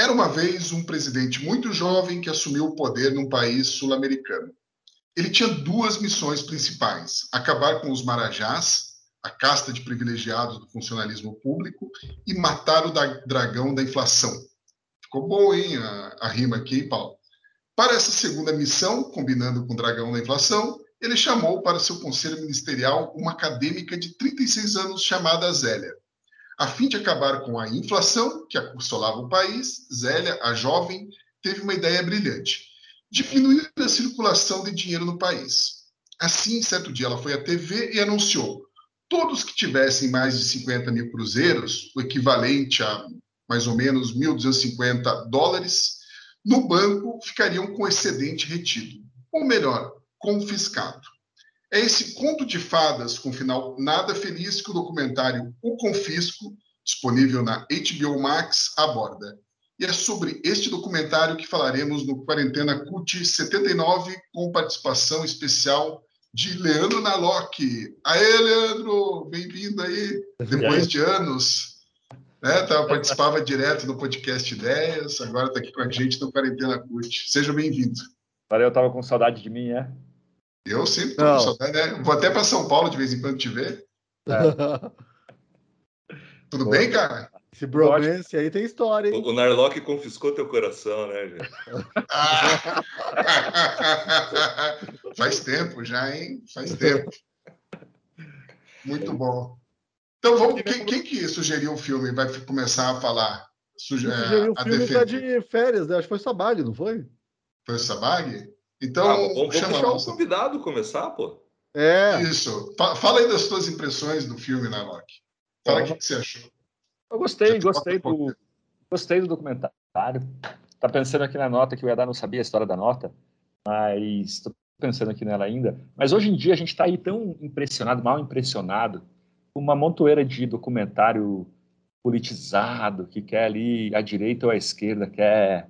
Era uma vez um presidente muito jovem que assumiu o poder num país sul-americano. Ele tinha duas missões principais: acabar com os marajás, a casta de privilegiados do funcionalismo público, e matar o dragão da inflação. Ficou bom, hein, a, a rima aqui, Paulo? Para essa segunda missão, combinando com o dragão da inflação, ele chamou para seu conselho ministerial uma acadêmica de 36 anos chamada Zélia. A fim de acabar com a inflação que assolava o país, Zélia, a jovem, teve uma ideia brilhante: diminuir a circulação de dinheiro no país. Assim, certo dia, ela foi à TV e anunciou: todos que tivessem mais de 50 mil cruzeiros, o equivalente a mais ou menos 1.250 dólares, no banco ficariam com excedente retido, ou melhor, confiscado. É esse conto de fadas com final nada feliz que o documentário O Confisco, disponível na HBO Max, aborda. E é sobre este documentário que falaremos no Quarentena CUT 79, com participação especial de Leandro Nalock. Aê, Leandro! Bem-vindo aí, depois de anos. Né, tá, participava direto no podcast Ideias, agora está aqui com a gente no Quarentena CUT. Seja bem-vindo. Valeu, tava com saudade de mim, é? Eu sempre tô Não. com saudade, né? Vou até para São Paulo de vez em quando te ver. Tudo Pô. bem, cara? Esse bromance aí tem história, hein? O, o Narlock confiscou teu coração, né, gente? Ah! Faz tempo já, hein? Faz tempo. Muito bom. Então vamos. Quem, quem que sugeriu o filme vai começar a falar? Suge- Eu sugeri o a filme tá defender? de férias, né? Acho que foi Sabag, não foi? Foi o Sabag? Então, Ah, vamos, chama deixar o convidado começar, pô. É. Isso. Fa- Fala aí das tuas impressões do filme, Narlock. Fala o que, que você achou. Eu gostei, gostei do, gostei do documentário. Tá pensando aqui na nota que eu ia dar, não sabia a história da nota, mas estou pensando aqui nela ainda. Mas hoje em dia a gente está aí tão impressionado, mal impressionado, com uma montoeira de documentário politizado que quer ali à direita ou à esquerda, quer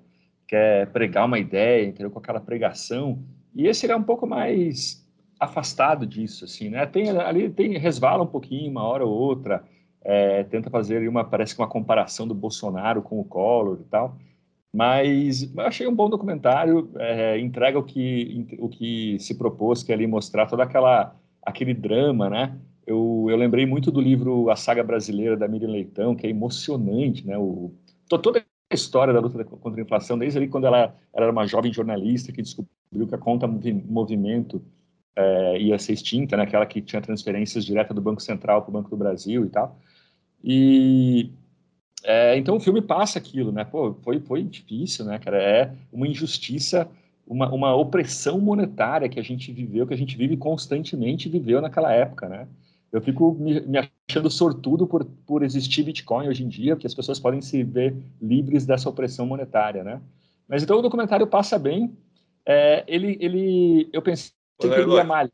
quer pregar uma ideia, entendeu? Com aquela pregação. E esse ele é um pouco mais afastado disso, assim, né? Tem ali tem resvala um pouquinho uma hora ou outra. É, tenta fazer uma, parece que uma comparação do Bolsonaro com o Collor e tal, mas eu achei um bom documentário, é, entrega o que, o que se propôs, que é ali mostrar toda aquela, aquele drama, né? Eu, eu lembrei muito do livro A Saga Brasileira, da Miriam Leitão, que é emocionante, né? O, to- toda história da luta contra a inflação, desde ali quando ela, ela era uma jovem jornalista que descobriu que a conta movi- movimento é, ia ser extinta, né? Aquela que tinha transferências diretas do Banco Central para o Banco do Brasil e tal. E é, então o filme passa aquilo, né? Pô, foi, foi difícil, né, cara? É uma injustiça, uma, uma opressão monetária que a gente viveu, que a gente vive constantemente viveu naquela época, né? Eu fico me, me achando sortudo por, por existir Bitcoin hoje em dia, porque as pessoas podem se ver livres dessa opressão monetária, né? Mas então o documentário passa bem. É, ele, ele, eu pensei Ô, que ele ia malhar.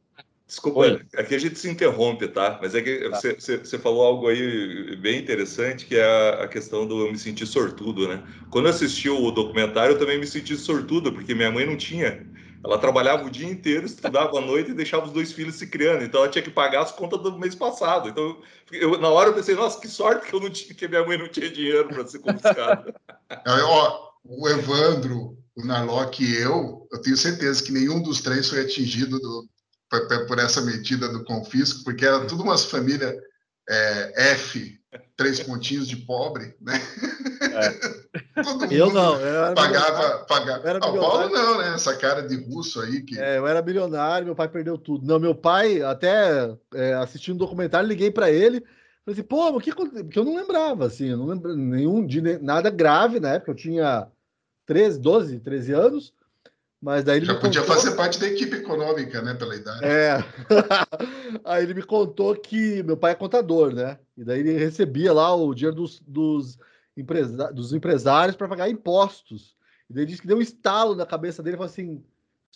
Desculpa, Oi. aqui a gente se interrompe, tá? Mas é que Tá. você, você- falou algo aí bem interessante, que é a, questão do eu me sentir sortudo, né? Quando assisti o documentário, eu também me senti sortudo, porque minha mãe não tinha. Ela trabalhava o dia inteiro, estudava à noite e deixava os dois filhos se criando. Então ela tinha que pagar as contas do mês passado. Então, eu, na hora eu pensei, nossa, que sorte que eu não tinha, que minha mãe não tinha dinheiro para ser confiscado. Aí, ó, o Evandro, o Narlock e eu, eu tenho certeza que nenhum dos três foi atingido do- por, por essa medida do confisco, porque era tudo umas famílias é, F, três pontinhos de pobre, né? É. Eu não, eu pagava, pagava. Era ah, o Paulo não, né? Essa cara de russo aí que. É, eu era milionário, meu pai perdeu tudo. Não, meu pai, até é, assistindo um documentário, liguei para ele. Falei assim, pô, o que aconteceu? Porque eu não lembrava, assim, eu não lembro nenhum de nada grave na época, eu tinha 13, 12, 13 anos. Mas daí ele Já podia contou... fazer parte da equipe econômica, né, pela idade. É. Aí ele me contou que meu pai é contador, né? E daí ele recebia lá o dinheiro dos, dos, empresa... dos empresários para pagar impostos. E daí ele disse que deu um estalo na cabeça dele e falou assim: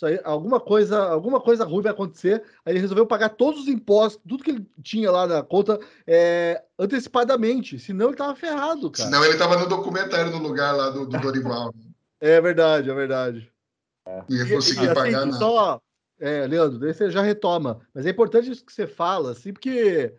isso aí, alguma coisa, alguma coisa ruim vai acontecer. Aí ele resolveu pagar todos os impostos, tudo que ele tinha lá na conta é, antecipadamente. Senão ele tava ferrado, cara. Senão ele tava no documentário no lugar lá do, do Dorival. é verdade, é verdade. Ia conseguir e, pagar assim, nada. Só, é, Leandro, daí você já retoma. Mas é importante isso que você fala, assim, porque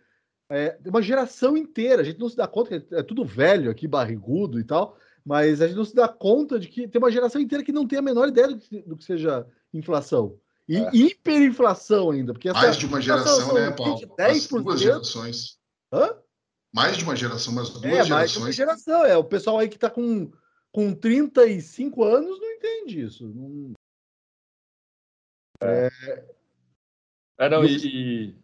é uma geração inteira, a gente não se dá conta que é tudo velho aqui, barrigudo e tal, mas a gente não se dá conta de que tem uma geração inteira que não tem a menor ideia do que, do que seja inflação. E é. hiperinflação ainda. Porque Mais de uma geração, né, Paulo? 10%. Duas gerações. Hã? Mais de uma geração, mas duas é, gerações. Mais de uma geração, é. O pessoal aí que está com, com 35 anos não entende isso. Não... É. é não, e,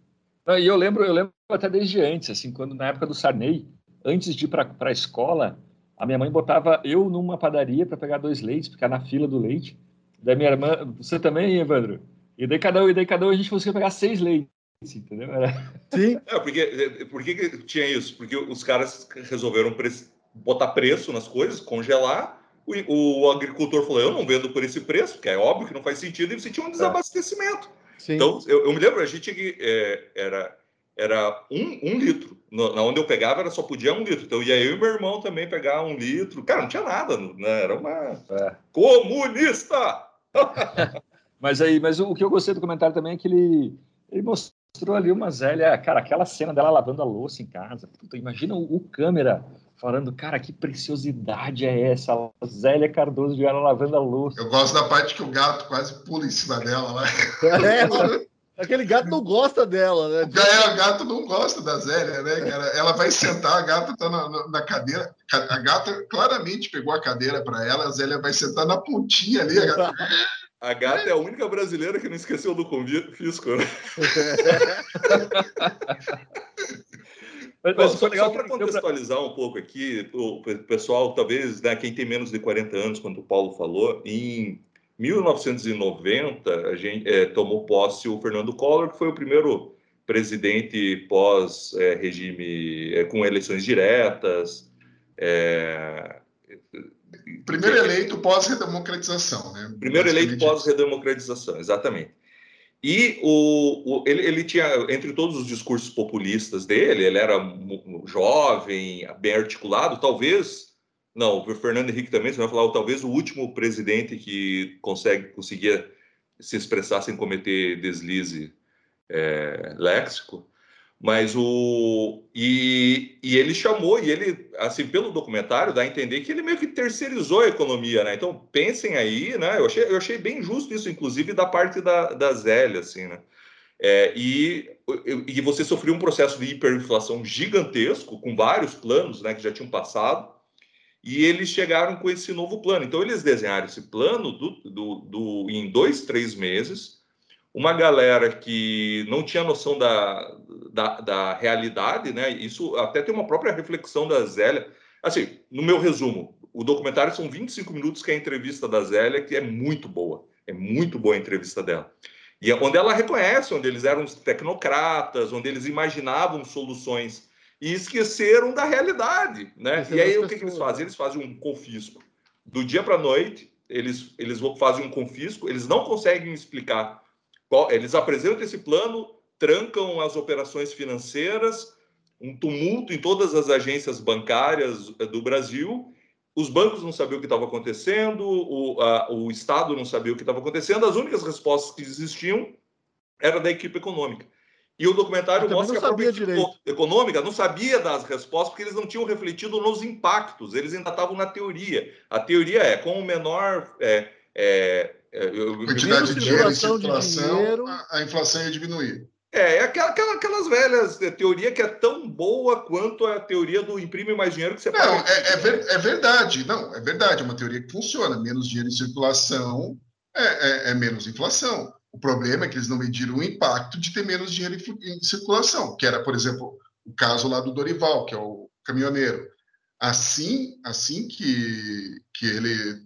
não, e eu lembro, eu lembro até desde antes, assim, quando na época do Sarney, antes de ir para a escola, a minha mãe botava eu numa padaria para pegar dois leites, ficar na fila do leite. Daí minha irmã, você também, Evandro? E daí cada um, e daí cada um a gente conseguia pegar seis leites, entendeu? Era... Sim. É, porque, por que tinha isso? Porque os caras resolveram pre botar preço nas coisas, congelar, o, o, agricultor falou: eu não vendo por esse preço, que é óbvio que não faz sentido, e você tinha um é. desabastecimento. É. Então, eu, eu, me lembro, a gente é, era, era um, um litro. No, na onde eu pegava, era só podia um litro. Então, ia eu e meu irmão também pegar um litro. Cara, não tinha nada, né? Era uma é. comunista! mas aí, mas o, o, que eu gostei do comentário também é que ele, ele mostrou ali uma Zélia, cara, aquela cena dela lavando a louça em casa. Puta, imagina o, o câmera falando, cara, que preciosidade é essa? A Zélia Cardoso de ela lavando a louça. Eu gosto da parte que o gato quase pula em cima dela, né? É, aquele gato não gosta dela, né? É, o gato não gosta da Zélia, né, cara? Ela vai sentar, a gata tá na, na cadeira. A gata claramente pegou a cadeira para ela, a Zélia vai sentar na pontinha ali. A gata... A gata é a única brasileira que não esqueceu do confisco, né? Mas, mas só, só para contextualizar um pouco aqui, o pessoal, talvez, né, quem tem menos de 40 anos, quando o Paulo falou, em 1990, a gente é, tomou posse o Fernando Collor, que foi o primeiro presidente pós-regime é, é, com eleições diretas. É, primeiro eleito pós-redemocratização, né? Primeiro eleito pós-redemocratização, exatamente. E o, o ele, ele, tinha, entre todos os discursos populistas dele, ele era jovem, bem articulado, talvez. Não, o Fernando Henrique também, você vai falar, talvez o último presidente que consegue, conseguia se expressar sem cometer deslize é, léxico. Mas o. E, e ele chamou, e ele, assim, pelo documentário, dá a entender que ele meio que terceirizou a economia, né? Então, pensem aí, né? Eu achei, eu achei bem justo isso, inclusive, da parte da, da Zélia, assim, né? É, e, e você sofreu um processo de hiperinflação gigantesco, com vários planos né, que já tinham passado, e eles chegaram com esse novo plano. Então, eles desenharam esse plano do, do, do em dois, três meses, uma galera que não tinha noção da, da, da, realidade, né? Isso até tem uma própria reflexão da Zélia. Assim, no meu resumo, o documentário são 25 minutos que é a entrevista da Zélia, que é muito boa. É muito boa a entrevista dela. E é onde ela reconhece onde eles eram tecnocratas, onde eles imaginavam soluções e esqueceram da realidade, né? e aí o que, que eles fazem? Eles fazem um confisco. Do dia para a noite, eles, eles fazem um confisco, eles não conseguem explicar eles apresentam esse plano, trancam as operações financeiras, um tumulto em todas as agências bancárias eh, do Brasil. Os bancos não sabiam o que estava acontecendo, o, a, o Estado não sabia o que estava acontecendo. As únicas respostas que existiam eram da equipe econômica. E o documentário mostra que a própria equipe econômica não sabia das respostas porque eles não tinham refletido nos impactos, eles ainda estavam na teoria. A teoria é com o menor é, é, é, eu- Quantidade de dinheiro em circulação de circulação, dinheiro. a, a inflação ia diminuir. É, é aquela, aquela- aquelas velhas é, teoria que é tão boa quanto a teoria do imprime mais dinheiro que você Não, paga. é, é ver- é verdade. Não, é verdade. É uma teoria que funciona. Menos dinheiro em circulação é, é- é menos inflação. O problema é que eles não mediram o impacto de ter menos dinheiro em, em circulação, que era, por exemplo, o caso lá do Dorival, que é o caminhoneiro. Assim, assim que, que ele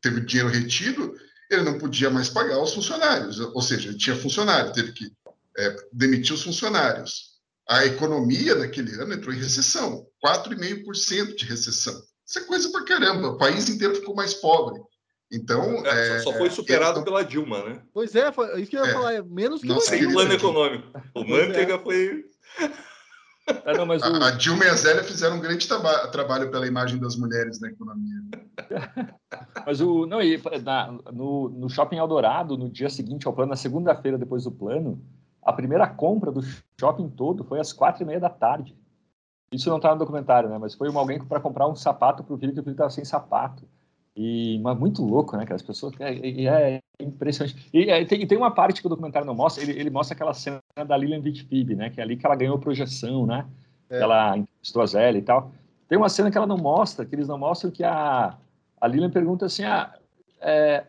teve dinheiro retido, ele não podia mais pagar os funcionários. Ou seja, ele tinha funcionário, teve que é, demitir os funcionários. A economia naquele ano entrou em recessão, 4,5% de recessão. Isso é coisa pra caramba. O país inteiro ficou mais pobre. Então, É, é, só, só foi superado não- pela Dilma, né? Pois é, foi isso que eu ia É. falar. É menos que você. Sem plano econômico. O é. Manteiga foi. É, não, mas o, A, a Dilma e a Zélia fizeram um grande traba- trabalho pela imagem das mulheres na economia. Mas o. Não, e na- no, no Shopping Eldorado, no dia seguinte ao plano, na segunda-feira depois do plano, a primeira compra do shopping todo foi às quatro e meia da tarde. Isso não está no documentário, né? Mas foi uma alguém para comprar um sapato para o filho, que o filho estava sem sapato. E, mas muito louco, né? Que as pessoas. É, é- é impressionante. E, é, tem, tem uma parte que o documentário não mostra, ele, ele mostra aquela cena da Lilian Vitfib, né? Que é ali que ela ganhou projeção, né? É. Ela entrevistou a Zélia e tal. Tem uma cena que ela não mostra, que eles não mostram que a, a Lilian pergunta assim: ah, é,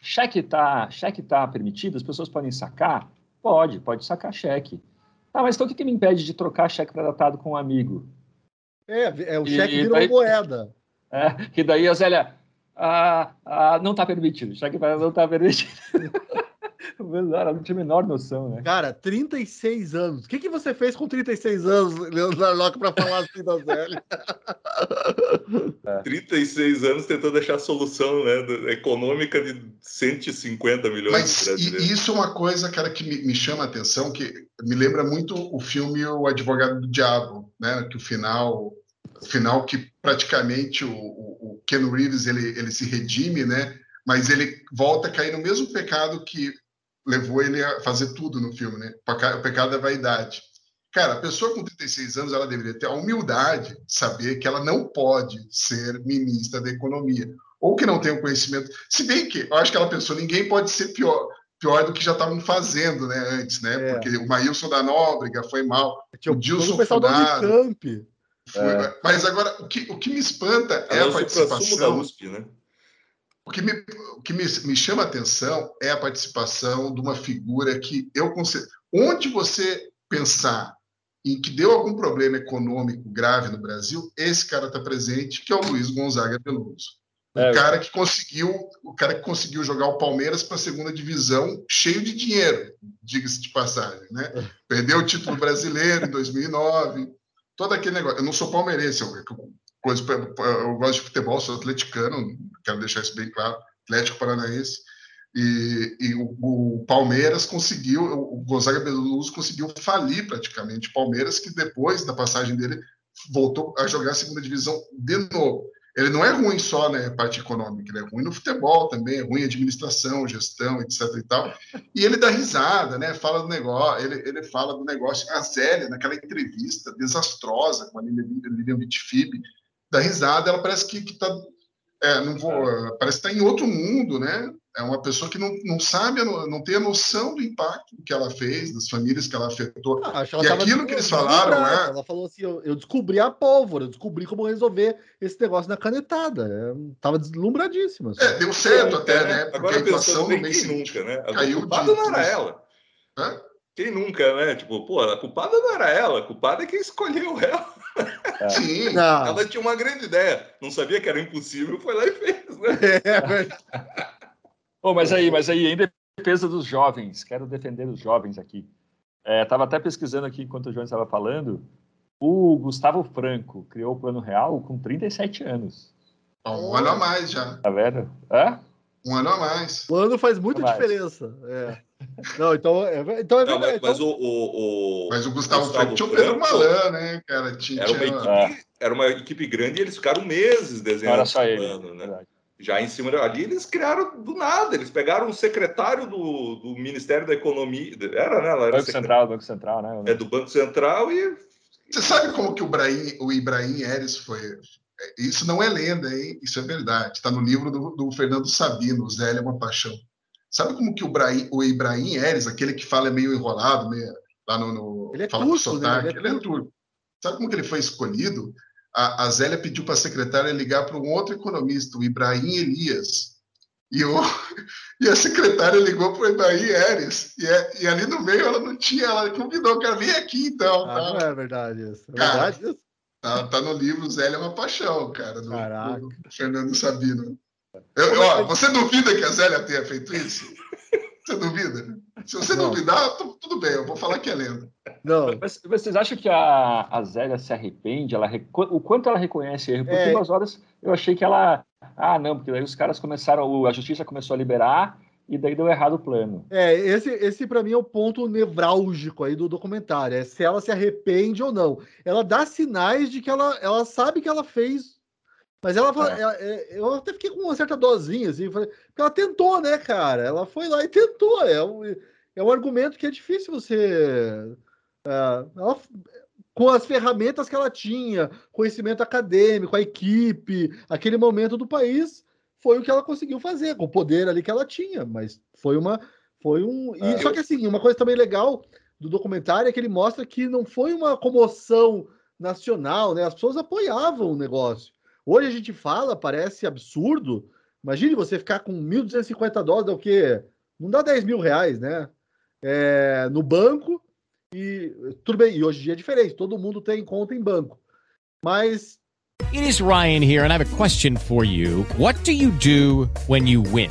cheque tá, cheque tá permitido? As pessoas podem sacar? Pode, pode sacar cheque. Ah, mas então o que, que me impede de trocar cheque pré-datado com um amigo? É, é o E- cheque vira daí- moeda. É, e daí a Zélia, ah, ah, não está permitido, cheque pré-datado não está permitido. Ela não tinha a menor noção, né? Cara, 36 anos. O que, que você fez com 36 anos, Leandro Narlock, pra falar assim da Zélia? 36 anos tentando achar a solução né, econômica de 150 milhões Mas de brasileiros. e isso é uma coisa, cara, que me, me chama a atenção, que me lembra muito o filme O Advogado do Diabo, né? Que o final, o final que praticamente o, o, o Ken Reeves ele, ele se redime, né? Mas ele volta a cair no mesmo pecado que levou ele a fazer tudo no filme, né? O peca- o pecado da vaidade. Cara, a pessoa com 36 anos, ela deveria ter a humildade de saber que ela não pode ser ministra da economia. Ou que não tem o conhecimento. Se bem que, eu acho que ela pensou, ninguém pode ser pior, pior do que já estavam fazendo, né, antes, né? É. Porque o Maílson da Nóbrega foi mal, Tinha O Dilson todo o pessoal do foi- mas agora, o que, o que me espanta é é a o supra-sumo da participação USP, né? O que, me, o que me, me chama a atenção é a participação de uma figura que eu considero. Onde você pensar em que deu algum problema econômico grave no Brasil, esse cara está presente, que é o Luiz Gonzaga Veloso. O É, cara que conseguiu, o cara que conseguiu jogar o Palmeiras para a segunda divisão cheio de dinheiro, diga-se de passagem, né? Perdeu o título brasileiro em 2009, todo aquele negócio. Eu não sou palmeirense, eu, eu- coisa, eu gosto de futebol, sou atleticano, quero deixar isso bem claro, Atlético Paranaense. E, e o, o Palmeiras conseguiu, o Gonzaga Beluso conseguiu falir praticamente Palmeiras, que depois da passagem dele voltou a jogar a segunda divisão de novo. Ele não é ruim só na parte econômica, ele é ruim no futebol também, é ruim em administração, gestão, etc e tal. E ele dá risada, né? Fala do negócio, ele, ele fala do negócio. A Zélia, naquela entrevista desastrosa com a Lilian Lilian Dá risada, ela parece que, que tá, é, não vou, parece que está em outro mundo, né? É uma pessoa que não, não sabe, não, não tem a noção do impacto que ela fez, das famílias que ela afetou. Ah, acho E tava aquilo que eles falaram, né? Ela falou assim: eu, eu descobri a pólvora, eu descobri como resolver esse negócio na canetada. É, tava deslumbradíssima. assim. É, deu certo até, É, né? Porque Agora a inflação no bem, mês nunca, né? A caiu culpada de não era ela. Hã? Quem nunca, né? Tipo, pô, a culpada não era ela, a culpada é quem escolheu ela. Sim. Não, Ela tinha uma grande ideia, não sabia que era impossível, foi lá e fez, né? é verdade. Ô, mas aí, mas aí, em defesa dos jovens, quero defender os jovens aqui. Estava até pesquisando aqui enquanto o João estava falando. O Gustavo Franco criou o Plano Real com 37 anos. Um ano a mais já. Tá vendo? Hã? Um ano a mais. O ano faz muita diferença. É. Não, então é, então é Não, verdade. mas, mas então- o, o, o- Mas o Gustavo, Gustavo Franco tinha o Pedro Franco, Malan, né, cara? Tinha, era, uma tinha- equipe, era uma equipe grande e eles ficaram meses desenhando ele. plano, né? verdade. Já em cima ali, eles criaram do nada. Eles pegaram um secretário do, do Ministério da Economia. Era, né? Ela era Banco Central, Banco Central, né? é, do Banco Central e Você sabe como que o, Ibrahim, o Ibrahim Eres foi? Isso não é lenda, hein? Isso é verdade. Está no livro do, do Fernando Sabino, Zélia é uma paixão. Sabe como que o, Ibrahim, o Ibrahim Eres, aquele que fala meio enrolado, meio, lá no, no Ele é fala turco, com sotaque, né? Ele é ele é turco. Sabe como que ele foi escolhido? A, a Zélia pediu para a secretária ligar para um outro economista, o Ibrahim Elias. E, o, e a secretária ligou para o Ibrahim Eres. E, é- e ali no meio ela não tinha, ela convidou, cara, vem aqui então. Ah, tá? não é verdade isso. É Cara, verdade isso? Tá, tá no livro Zélia é uma paixão, cara, do, Caraca. do Fernando Sabino. Eu- ó, você duvida que a Zélia tenha feito isso? Você duvida? Se você Não. duvidar, tu- tudo bem, eu vou falar que é lenda. Não. Mas vocês acham que a, a Zélia se arrepende? Ela, o quanto ela reconhece erro? Porque É. umas horas eu achei que ela. Ah, não, porque daí os caras começaram, a justiça começou a liberar e daí deu errado o plano. É, esse, esse para mim é o ponto nevrálgico aí do documentário, é se ela se arrepende ou não. Ela dá sinais de que ela, ela sabe que ela fez, mas ela, É. ela- é, eu até fiquei com uma certa dosinha, assim, porque ela tentou, né, cara? Ela foi lá e tentou. É um, é um argumento que é difícil você. é, ela- com as ferramentas que ela tinha, conhecimento acadêmico, a equipe, aquele momento do país, foi o que ela conseguiu fazer, com o poder ali que ela tinha, mas foi uma. Foi um. E, É, só que assim, uma coisa também legal do documentário é que ele mostra que não foi uma comoção nacional, né? As pessoas apoiavam o negócio. Hoje a gente fala, parece absurdo. Imagine você ficar com 1.250 dólares, dá o quê? Não dá 10 mil reais, né? É, no banco. E tudo bem, e hoje em dia é diferente, todo mundo tem conta em banco. Mas It is Ryan here, and I have a question for you. What do you do when you win?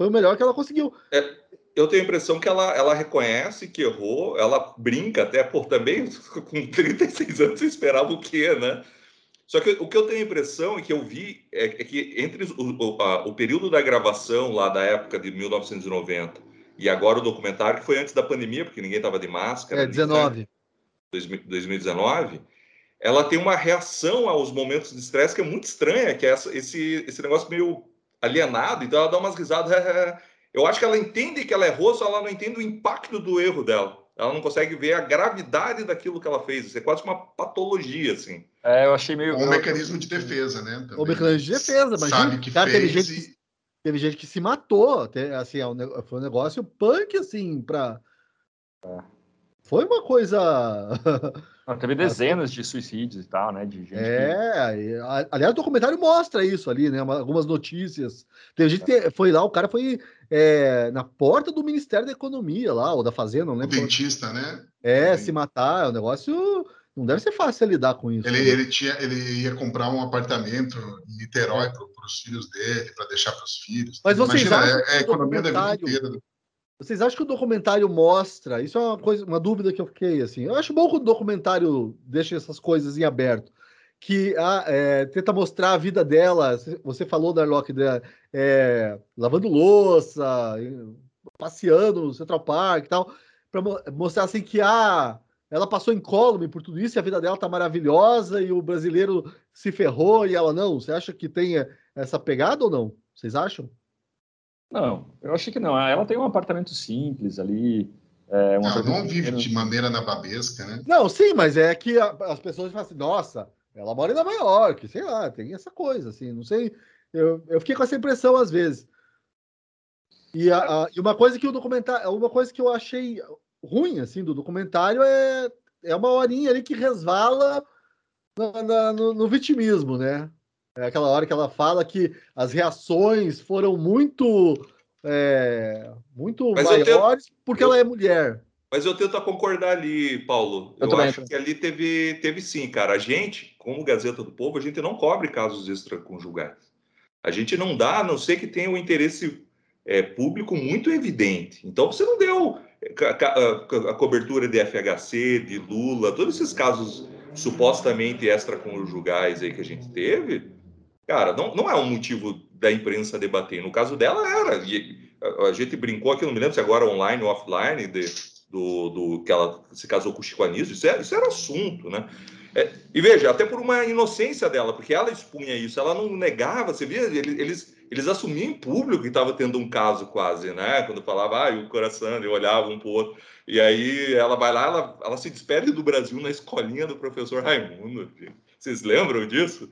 Foi o melhor que ela conseguiu. Eu tenho a impressão que ela, ela reconhece que errou, ela brinca até, por também com 36 anos você esperava o quê, né? Só que o que eu tenho a impressão e que eu vi é, é que entre o, o, a- o período da gravação lá da época de 1990 e agora o documentário, que foi antes da pandemia, porque ninguém estava de máscara, É, né? 19. 2000 2019, ela tem uma reação aos momentos de estresse que é muito estranha, que é essa- esse, esse negócio meio alienado, então ela dá umas risadas. Eu acho que ela entende que ela errou, só ela não entende o impacto do erro dela. Ela não consegue ver a gravidade daquilo que ela fez. Isso é quase uma patologia, assim. É, eu achei meio. Um mecanismo de defesa, né? O também. mecanismo de defesa, Sabe imagina. que Cara, teve fez gente, e- que, teve gente que se matou. Assim, é foi um negócio punk, assim, pra. Foi uma coisa. Não, teve dezenas de suicídios e tal, né? De gente que- É, e, a- aliás, o documentário mostra isso ali, né? uma- algumas notícias. Teve gente que foi lá, o cara foi é, na porta do Ministério da Economia lá, ou da Fazenda, não O lembro. qual- dentista, né? É, se matar, é um negócio. Não deve ser fácil lidar com isso. Ele, né? ele, tinha, ele ia comprar um apartamento em Niterói para os filhos dele, para deixar para os filhos. Mas vocês Imagina, acham é, que é a o economia da vida inteira. Vocês acham que o documentário mostra? Isso é uma coisa, uma dúvida que eu fiquei assim. Eu acho bom que o documentário deixa essas coisas em aberto, que ah, é, tenta mostrar a vida dela. Você falou da Arlock, né, é, lavando louça, passeando no Central Park e tal, para mostrar assim que ah, ela passou incólume por tudo isso, e a vida dela tá maravilhosa e o brasileiro se ferrou e ela não. Você acha que tem essa pegada ou não? Vocês acham? Não, eu achei que não. Ela tem um apartamento simples ali. É, um Não, apartamento não vive pequeno. de maneira nababesca, né? Não, sim, mas é que a- as pessoas falam assim, nossa, ela mora em Nova York, sei lá, tem essa coisa, assim, não sei. Eu, eu fiquei com essa impressão às vezes. E, a- a- e uma coisa que o documentário, uma coisa que eu achei ruim, assim, do documentário é, é uma horinha ali que resvala na- na- no, no vitimismo, né? É aquela hora que ela fala que as reações foram muito, é, muito Mas maiores porque eu- ela é mulher. Mas eu tento concordar ali, Paulo. Eu Eu, acho que ali teve, teve sim, cara. A gente, como Gazeta do Povo, a gente não cobre casos extraconjugais. A gente não dá, a não ser que tenha um interesse é, público muito evidente. Então, você não deu a, a cobertura de FHC, de Lula, todos esses casos supostamente extraconjugais aí que a gente teve, cara, não, não é um motivo da imprensa debater. No caso dela, era. E a, gente brincou aqui, não me lembro se agora online ou offline, de, do, do que ela se casou com o Chico Anísio, isso, é, isso era assunto, né? É, e veja, até por uma inocência dela, porque ela expunha isso, ela não negava, você via, eles, eles assumiam em público que estava tendo um caso quase, né? Quando falava, ah, o coração, e olhavam um para o outro. E aí ela vai lá, ela, ela se despede do Brasil na escolinha do professor Raimundo. Vocês lembram disso?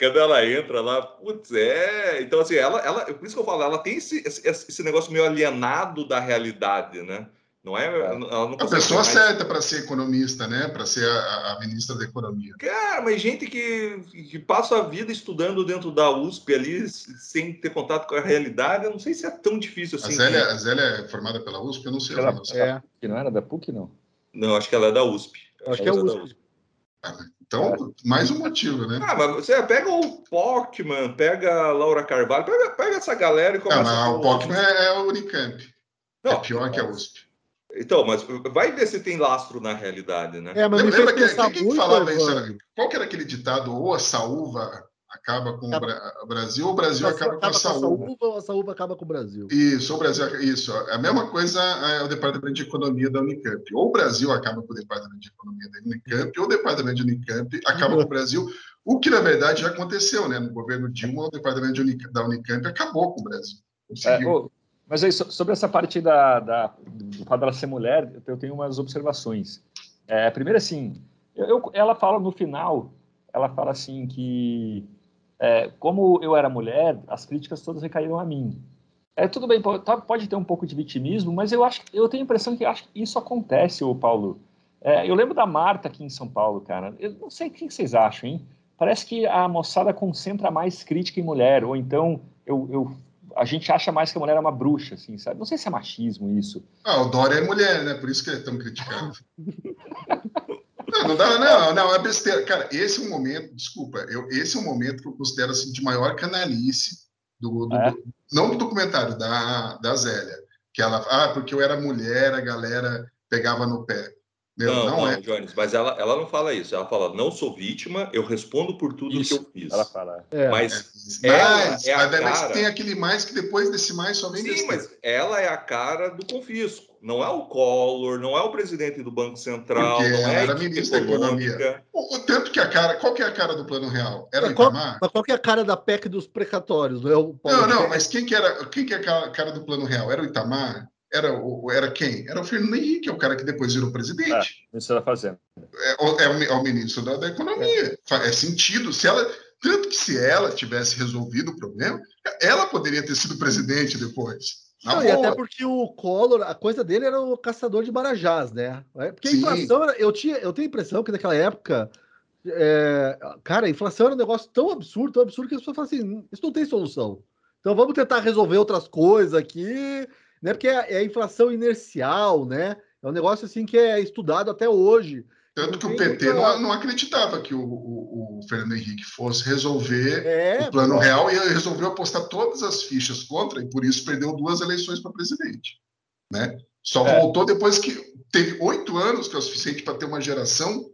Quando ela entra lá, putz, é. Então, assim, ela, ela, por isso que eu falo, ela tem esse, esse, esse negócio meio alienado da realidade, né? Não é? é. Ela não a pessoa mais... certa para ser economista, né? Para ser a, a, ministra da Economia. Cara, mas gente que, que passa a vida estudando dentro da USP ali, sem ter contato com a realidade, eu não sei se é tão difícil assim. A Zélia, a Zélia é formada pela USP? Eu não sei. Ela, é, que não era da PUC, não? Não, acho que ela é da USP. Acho, acho que é, é USP. USP. Ah, então, é. mais um motivo, né? Ah, mas você pega o Pockman, pega a Laura Carvalho, pega, pega essa galera e começa... Ah, mas o Pockman é, é o Unicamp. Não, é pior mas... que a USP. Então, mas vai ver se tem lastro na realidade, né? É, mas lembra, lembra que, quem, quem falava isso? Qual que era aquele ditado? Ou a saúva acaba com o Brasil, ou o Brasil acaba, acaba, com a saúva. saúva. Ou a acaba com o Brasil. Isso, o Brasil, isso. A mesma coisa é o Departamento de Economia da Unicamp. Ou o Brasil acaba com o Departamento de Economia da Unicamp, ou o Departamento de Unicamp acaba com o Brasil. O que, na verdade, já aconteceu, né? No governo Dilma, o Departamento de Unicamp, da Unicamp acabou com o Brasil. É, mas aí, sobre essa parte da, da, do fato dela ser mulher, eu tenho umas observações. É, primeiro, assim, eu, ela fala no final, ela fala assim que, é, como eu era mulher, as críticas todas recaíram a mim. É, tudo bem, pode, pode ter um pouco de vitimismo, mas eu acho, eu tenho a impressão que acho que isso acontece, o Paulo. É, eu lembro da Marta aqui em São Paulo, cara. Eu não sei o que vocês acham, hein? Parece que a moçada concentra mais crítica em mulher, ou então eu, eu a gente acha mais que a mulher é uma bruxa, assim, sabe? Não sei se é machismo isso. Ah, o Dória é mulher, né? Por isso que é tão criticado. não, não dá, não, não, é besteira. Cara, esse é um momento, desculpa, eu, esse é um momento que eu considero assim, de maior canalice do, do, é? do não do documentário, da, da Zélia. Que ela, ah, porque eu era mulher, a galera pegava no pé. Meu, não, não, não é. Jones, mas ela, ela não fala isso. Ela fala, não sou vítima, eu respondo por tudo isso, que eu fiz. Ela fala. É. Mas, é, mas, é a mas cara... tem aquele mais que depois desse mais só vem Sim, mas ela é a cara do confisco. Não é o Collor, não é o presidente do Banco Central, Porque não é a ministra da Economia. O, tanto que a cara, qual que é a cara do Plano Real? Era o Itamar? Mas qual que é a cara da PEC dos precatórios? Não, é o Paulo não, não, mas quem que era, quem que é a cara do Plano Real? Era o Itamar? Era, o, era quem? Era o Fernando Henrique, é o cara que depois virou presidente. É, ministro da Fazenda. É, é, o, é o ministro da, da Economia. É. é sentido. Se ela, tanto que se ela tivesse resolvido o problema, ela poderia ter sido presidente depois. Não, e até porque o Collor, a coisa dele era o caçador de marajás, né? É, porque a inflação, eu, tinha, eu tenho a impressão que naquela época, é, cara, a inflação era um negócio tão absurdo, tão absurdo que as pessoas falam assim: isso não tem solução. Então vamos tentar resolver outras coisas aqui né? Porque é, é a inflação inercial, né? É um negócio assim que é estudado até hoje. Tanto que o PT não, não, acreditava que o, o, o, Fernando Henrique fosse resolver é, o plano real e resolveu apostar todas as fichas contra e por isso perdeu duas eleições para presidente. Né? Só é. voltou depois que teve oito anos, que é o suficiente para ter uma geração,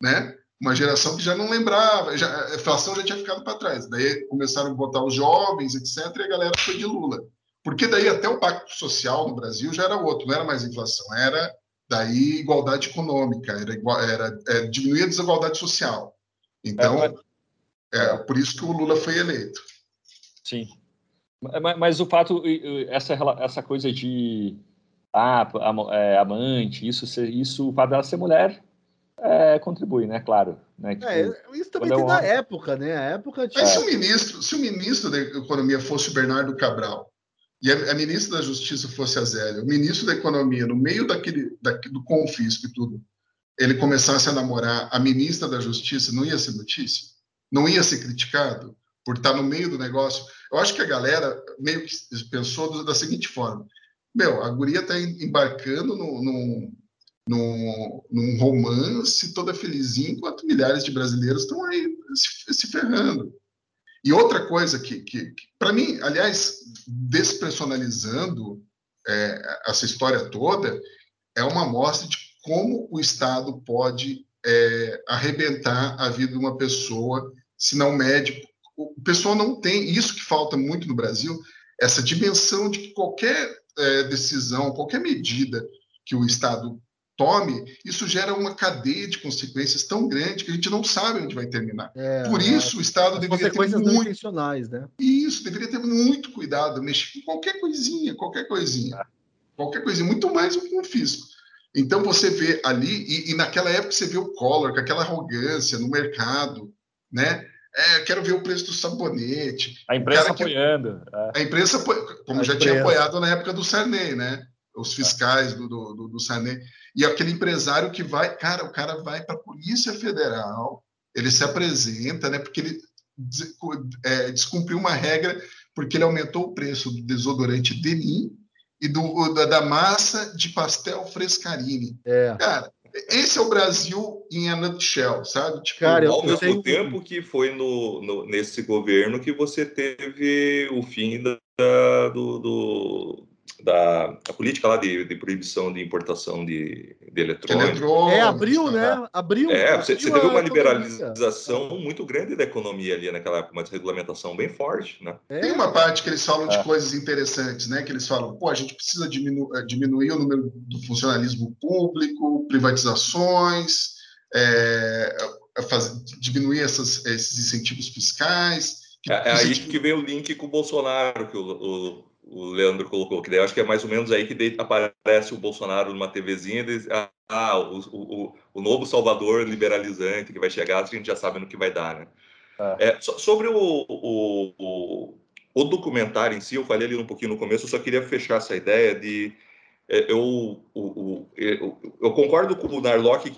né? uma geração que já não lembrava, já, a inflação já tinha ficado para trás. Daí começaram a botar os jovens, etc., e a galera foi de Lula. Porque daí até o pacto social no Brasil já era outro, não era mais inflação, era daí igualdade econômica, era, igual, era é, diminuir a desigualdade social. Então, é, mas... é por isso que o Lula foi eleito. Sim. Mas, mas o fato, essa, essa coisa de ah, é, amante, isso, isso, o fato dela ser mulher é, contribui, né? Claro. Né? Tipo, é, isso também tem da época, né? A época de... Mas se o ministro, se o ministro da Economia fosse o Bernardo Cabral, e a, a, ministra da Justiça fosse a Zélia, o ministro da Economia, no meio daquele, do confisco e tudo, ele começasse a namorar a ministra da Justiça, não ia ser notícia? Não ia ser criticado por estar no meio do negócio? Eu acho que a galera meio que pensou da seguinte forma: meu, a guria está embarcando num, num, num romance toda felizinha, enquanto milhares de brasileiros estão aí se, se ferrando. E outra coisa que, que, que para mim, aliás, despersonalizando é, essa história toda, é uma amostra de como o Estado pode é, arrebentar a vida de uma pessoa se não mede. O pessoal não tem, isso que falta muito no Brasil, essa dimensão de que qualquer é, decisão, qualquer medida que o Estado tome, isso gera uma cadeia de consequências tão grande que a gente não sabe onde vai terminar. É, Por isso, é. o Estado deveria ter muito... né? Isso, deveria ter muito cuidado, mexer com qualquer coisinha, qualquer coisinha. Qualquer coisinha, muito mais do que um fisco. Então, você vê ali, e, e naquela época você vê o Collor com aquela arrogância no mercado, né? É, quero ver o preço do sabonete. A imprensa apoiando. Que... É. A imprensa, como a já imprensa. tinha apoiado na época do Sarney, né? Os fiscais do, do, do Sarney. E aquele empresário que vai, cara, o cara vai para a Polícia Federal, ele se apresenta, né? Porque ele é, descumpriu uma regra, porque ele aumentou o preço do desodorante Denim e do, da, da massa de pastel Frescarini. É. Cara, esse é o Brasil em a nutshell, sabe? Tipo, Cara, ao mesmo tenho... tempo que foi no, no, nesse governo que você teve o fim da, do, do, da, da, política lá de, de, proibição de importação de, de eletrônicos. É, abriu, né? Abriu. É, você, você teve uma liberalização muito grande da economia ali naquela época, uma desregulamentação bem forte, né? É. Tem uma parte que eles falam de é. coisas interessantes, né? Que eles falam, pô, a gente precisa diminu eh, diminuir o número do funcionalismo público, privatizações, é, fazer, diminuir essas, esses incentivos fiscais. É, é aí que vem o link com o Bolsonaro, que o, o o Leandro colocou, que daí acho que é mais ou menos aí que aparece o Bolsonaro numa TVzinha e diz, ah, o, o, o, novo Salvador liberalizante que vai chegar, a gente já sabe no que vai dar, né? É. É, so, sobre o, o, o, documentário em si, eu falei ali um pouquinho no começo, eu só queria fechar essa ideia de... É, eu, eu, eu, concordo com o Narlock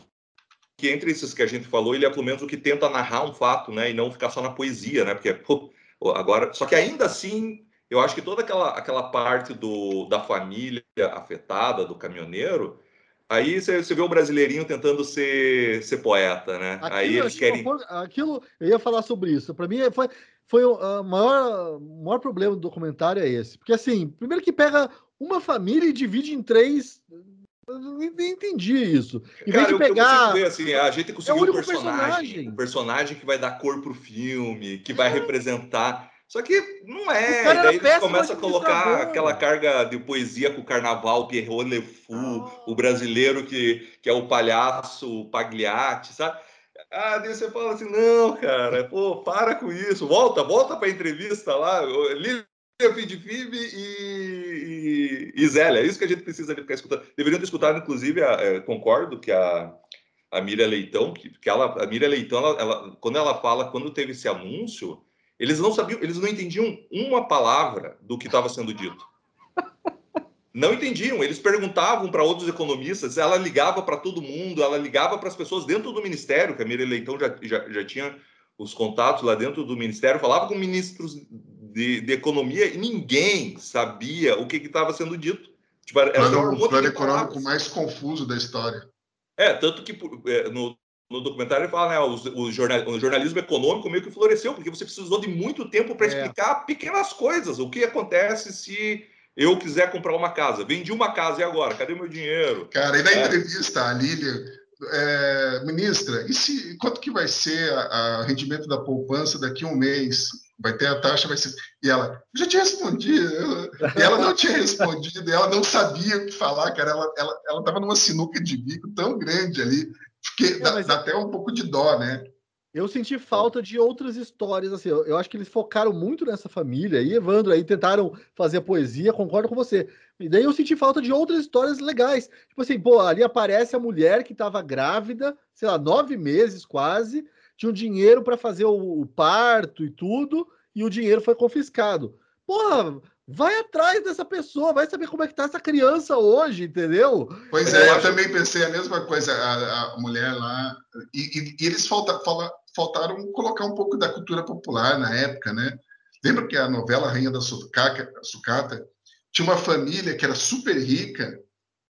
que entre esses que a gente falou, ele é pelo menos o que tenta narrar um fato, né? E não ficar só na poesia, né? Porque, pô, agora... Só que ainda assim eu acho que toda aquela, aquela parte do, da família afetada, do caminhoneiro, aí você, você vê o brasileirinho tentando ser, ser poeta, né? Aquilo, aí eles querem. Aquilo, eu ia falar sobre isso. Para mim, foi, foi o maior, maior problema do documentário é esse. Porque, assim, primeiro que pega uma família e divide em três. Eu não entendi isso. Em Cara, vez de pegar. Ver, assim, a gente conseguiu é um personagem, personagem. Um personagem que vai dar cor pro filme, que vai é. representar só que não é. Daí eles começam a colocar aquela carga de poesia com o carnaval, Pierrot Le Fou, oh. o brasileiro que, que é o palhaço o Pagliatti, sabe? Ah, daí você fala assim: não, cara, pô, para com isso, volta, volta para a entrevista lá, Lívia Fidfib e, e, e Zélia, é isso que a gente precisa ficar escutando. Deveriam ter escutado, inclusive, a, é, concordo que a, a Miriam Leitão, que, que ela, a Miriam Leitão, ela, ela, quando ela fala, quando teve esse anúncio eles não sabiam, eles não entendiam uma palavra do que estava sendo dito. Não entendiam. Eles perguntavam para outros economistas, ela ligava para todo mundo, ela ligava para as pessoas dentro do ministério, que a Miriam Leitão já, já, já tinha os contatos lá dentro do ministério, falava com ministros de, de economia e ninguém sabia o que estava sendo dito. Tipo, era, era o plano econômico mais confuso da história. É, tanto que é, no, no documentário ele fala, né, o, o, jornal, o, jornalismo econômico meio que floresceu, porque você precisou de muito tempo para é. explicar pequenas coisas. O que acontece se eu quiser comprar uma casa? Vendi uma casa e agora? Cadê meu dinheiro? Cara, e na é. entrevista, a Lília, é, ministra, e se, quanto que vai ser o rendimento da poupança daqui a um mês? Vai ter a taxa, vai ser. E ela, eu já tinha respondido. E ela não tinha respondido, ela não sabia o que falar, cara. Ela estava ela, ela numa sinuca de bico tão grande ali porque é, dá, dá até um pouco de dó, né? Eu senti falta de outras histórias, assim, eu, eu, acho que eles focaram muito nessa família, e Evandro aí tentaram fazer a poesia, concordo com você. E daí eu senti falta de outras histórias legais. Tipo assim, pô, ali aparece a mulher que estava grávida, sei lá, nove meses quase, tinha um dinheiro para fazer o, o, parto e tudo, e o dinheiro foi confiscado. Porra, vai atrás dessa pessoa, vai saber como é que tá essa criança hoje, entendeu? Pois é, é eu também pensei a mesma coisa, a, a mulher lá, e, e, e eles falta, fala, faltaram colocar um pouco da cultura popular na época, né? Lembra que a novela Rainha da Sucata tinha uma família que era super rica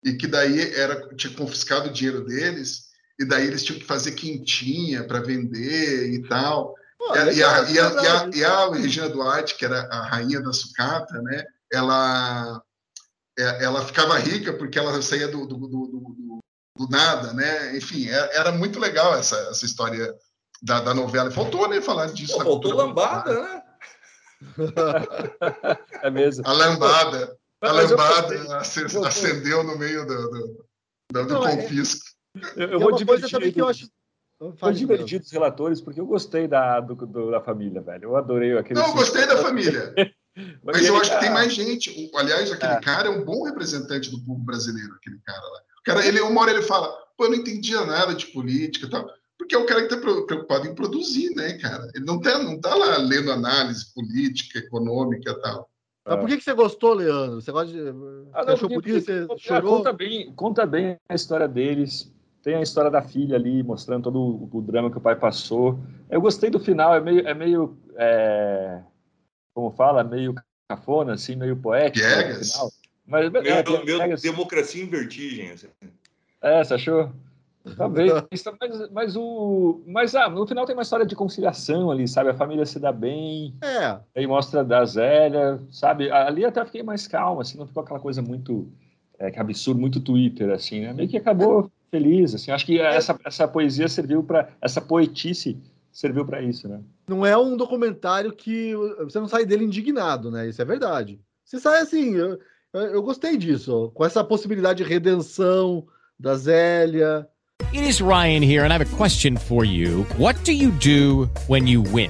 e que daí era tinha confiscado o dinheiro deles e daí eles tinham que fazer quentinha para vender e tal. Pô, e, a, e, a, e, a, e, a, Regina Duarte, que era a rainha da sucata, né? Ela, é, ela ficava rica porque ela saía do, do, do, do nada, né? Enfim, é, era muito legal essa, essa história da, da novela. Faltou, né, falar disso. Pô, faltou lambada, né? é mesmo. A lambada. A Mas eu lambada acendeu no meio do, do, do- do é- confisco. Eu, eu é vou uma coisa divertir, também que eu acho. Vou Fale, divertir dos relatores, porque eu gostei da, do- do- da família, velho. Eu adorei aquele. Não, eu gostei da família. Mas eu ele- acho que tem mais gente. Aliás, aquele É. cara é um bom representante do povo brasileiro, aquele cara lá. O cara, ele, uma hora ele fala, pô, eu não entendia nada de política e tal. Porque é o cara que está preocupado em produzir, né, cara? Ele não tá, não tá lá lendo análise política, econômica e tal. Mas por que, que você gostou, Leandro? Você gosta de. Ah, você não, achou porque- bonito? Você porque- chorou? Conta bem, conta bem a história deles. Tem a história da filha ali, mostrando todo o, o drama que o pai passou. Eu gostei do final, é meio, é meio é, como fala, meio cafona, assim, meio poético. no Piegas. final. Mas, é, Meu, meu piegas. democracia em vertigem. assim. É, você achou? Talvez. mas, mas, o, mas ah, no final tem uma história de conciliação ali, sabe? A família se dá bem, É, aí mostra da Zélia, sabe? Ali até fiquei mais calmo, assim, não ficou aquela coisa muito é, que absurdo, muito Twitter, assim, né? Meio que acabou feliz, assim. Acho que essa, essa poesia serviu para essa poetice serviu para isso, né? não é um documentário que você não sai dele indignado, né? Isso é verdade. Você sai assim, eu, eu gostei disso, com essa possibilidade de redenção da Zélia. It is Ryan here, and I have a question for you. What do you do when you win?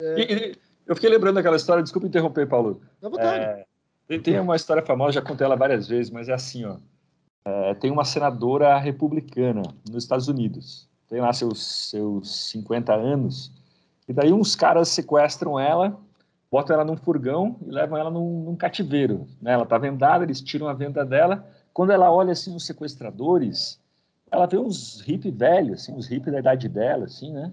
E- e eu fiquei lembrando daquela história, desculpa interromper, Paulo. dá vontade. É, tem- tem uma história famosa, já contei ela várias vezes, mas é assim, ó. É, tem uma senadora republicana nos Estados Unidos. Tem lá seus, seus 50 anos. E daí uns caras sequestram ela, botam ela num furgão e levam ela num, num cativeiro. Né? Ela tá vendada, eles tiram a venda dela. Quando ela olha assim os sequestradores, ela vê uns hippies velhos, assim, uns hippies da idade dela, assim, né?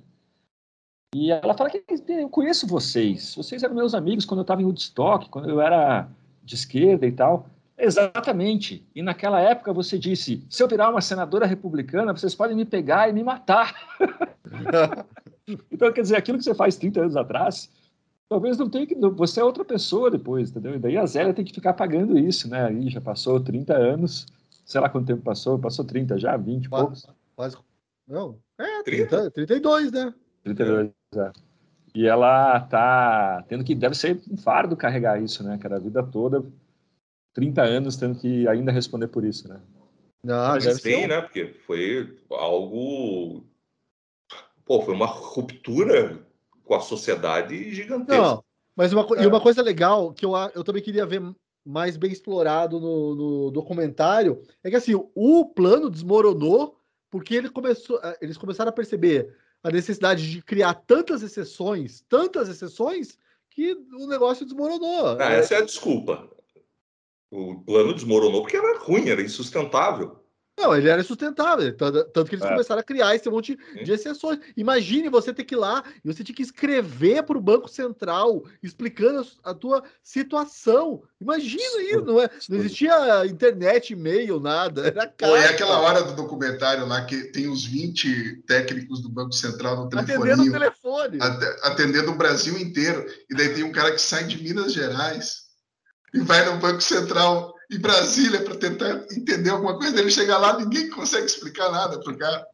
E ela fala que eu conheço vocês. Vocês eram meus amigos quando eu estava em Woodstock, quando eu era de esquerda e tal. Exatamente. E naquela época você disse: se eu virar uma senadora republicana, vocês podem me pegar e me matar. então, quer dizer, aquilo que você faz 30 anos atrás, talvez não tenha que. Você é outra pessoa depois, entendeu? E daí a Zélia tem que ficar pagando isso, né? Aí já passou 30 anos. Sei lá quanto tempo passou, passou 30 já, 20 e poucos. Quase. Não, é, 30? 30, 32, né? 32, é. E ela tá tendo que, deve ser um fardo carregar isso, né, cara? A vida toda, 30 anos tendo que ainda responder por isso, né? Não, Mas deve um- né? Porque foi algo. Pô, foi uma ruptura com a sociedade gigantesca. Não, mas uma, co- e É. uma coisa legal que eu, eu também queria ver mais bem explorado no, no documentário é que assim, o plano desmoronou porque ele começou, eh, eles começaram a perceber a necessidade de criar tantas exceções, tantas exceções, que o negócio desmoronou. Ah, essa é a desculpa. O plano desmoronou porque era ruim, era insustentável. Não, ele era sustentável, tanto, que eles É. começaram a criar esse monte de exceções. Imagine você ter que ir lá e você tinha que escrever para o Banco Central explicando a tua situação. Imagina isso, não, é, não existia internet, e-mail, nada. Era Pô, é aquela hora do documentário lá que tem os 20 técnicos do Banco Central no Atendendo o telefone. ate- atendendo o Brasil inteiro. E daí tem um cara que sai de Minas Gerais e vai no Banco Central em Brasília para tentar entender alguma coisa. Ele chega lá, ninguém consegue explicar nada pro cara.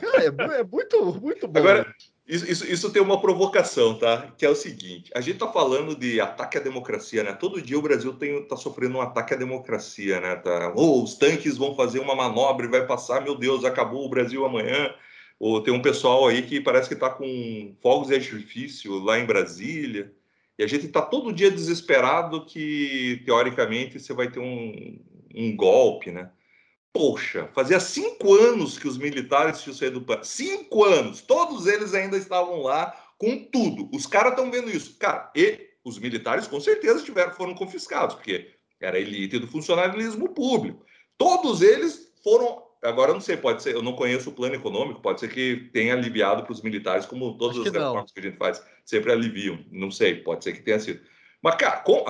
Cara, é, é muito, muito bom. Agora, isso, isso, isso tem uma provocação, tá? Que é o seguinte: a gente tá falando de ataque à democracia, né? Todo dia o Brasil tem, tá sofrendo um ataque à democracia, né? Tá, oh, os tanques vão fazer uma manobra e vai passar, meu Deus, acabou o Brasil amanhã. Ou tem um pessoal aí que parece que tá com fogos de artifício lá em Brasília. E a gente tá todo dia desesperado que, teoricamente, você vai ter um, um golpe, né? Poxa, fazia cinco anos que os militares tinham saído do país. Cinco anos! Todos eles ainda estavam lá com tudo. Os caras estão vendo isso. Cara, e os militares com certeza tiveram, foram confiscados, porque era elite do funcionalismo público. Todos eles foram agora eu não sei, pode ser, eu não conheço o plano econômico, pode ser que tenha aliviado para os militares, como todas Acho as que não. reformas que a gente faz sempre aliviam. Não sei, pode ser que tenha sido. Mas, cara, com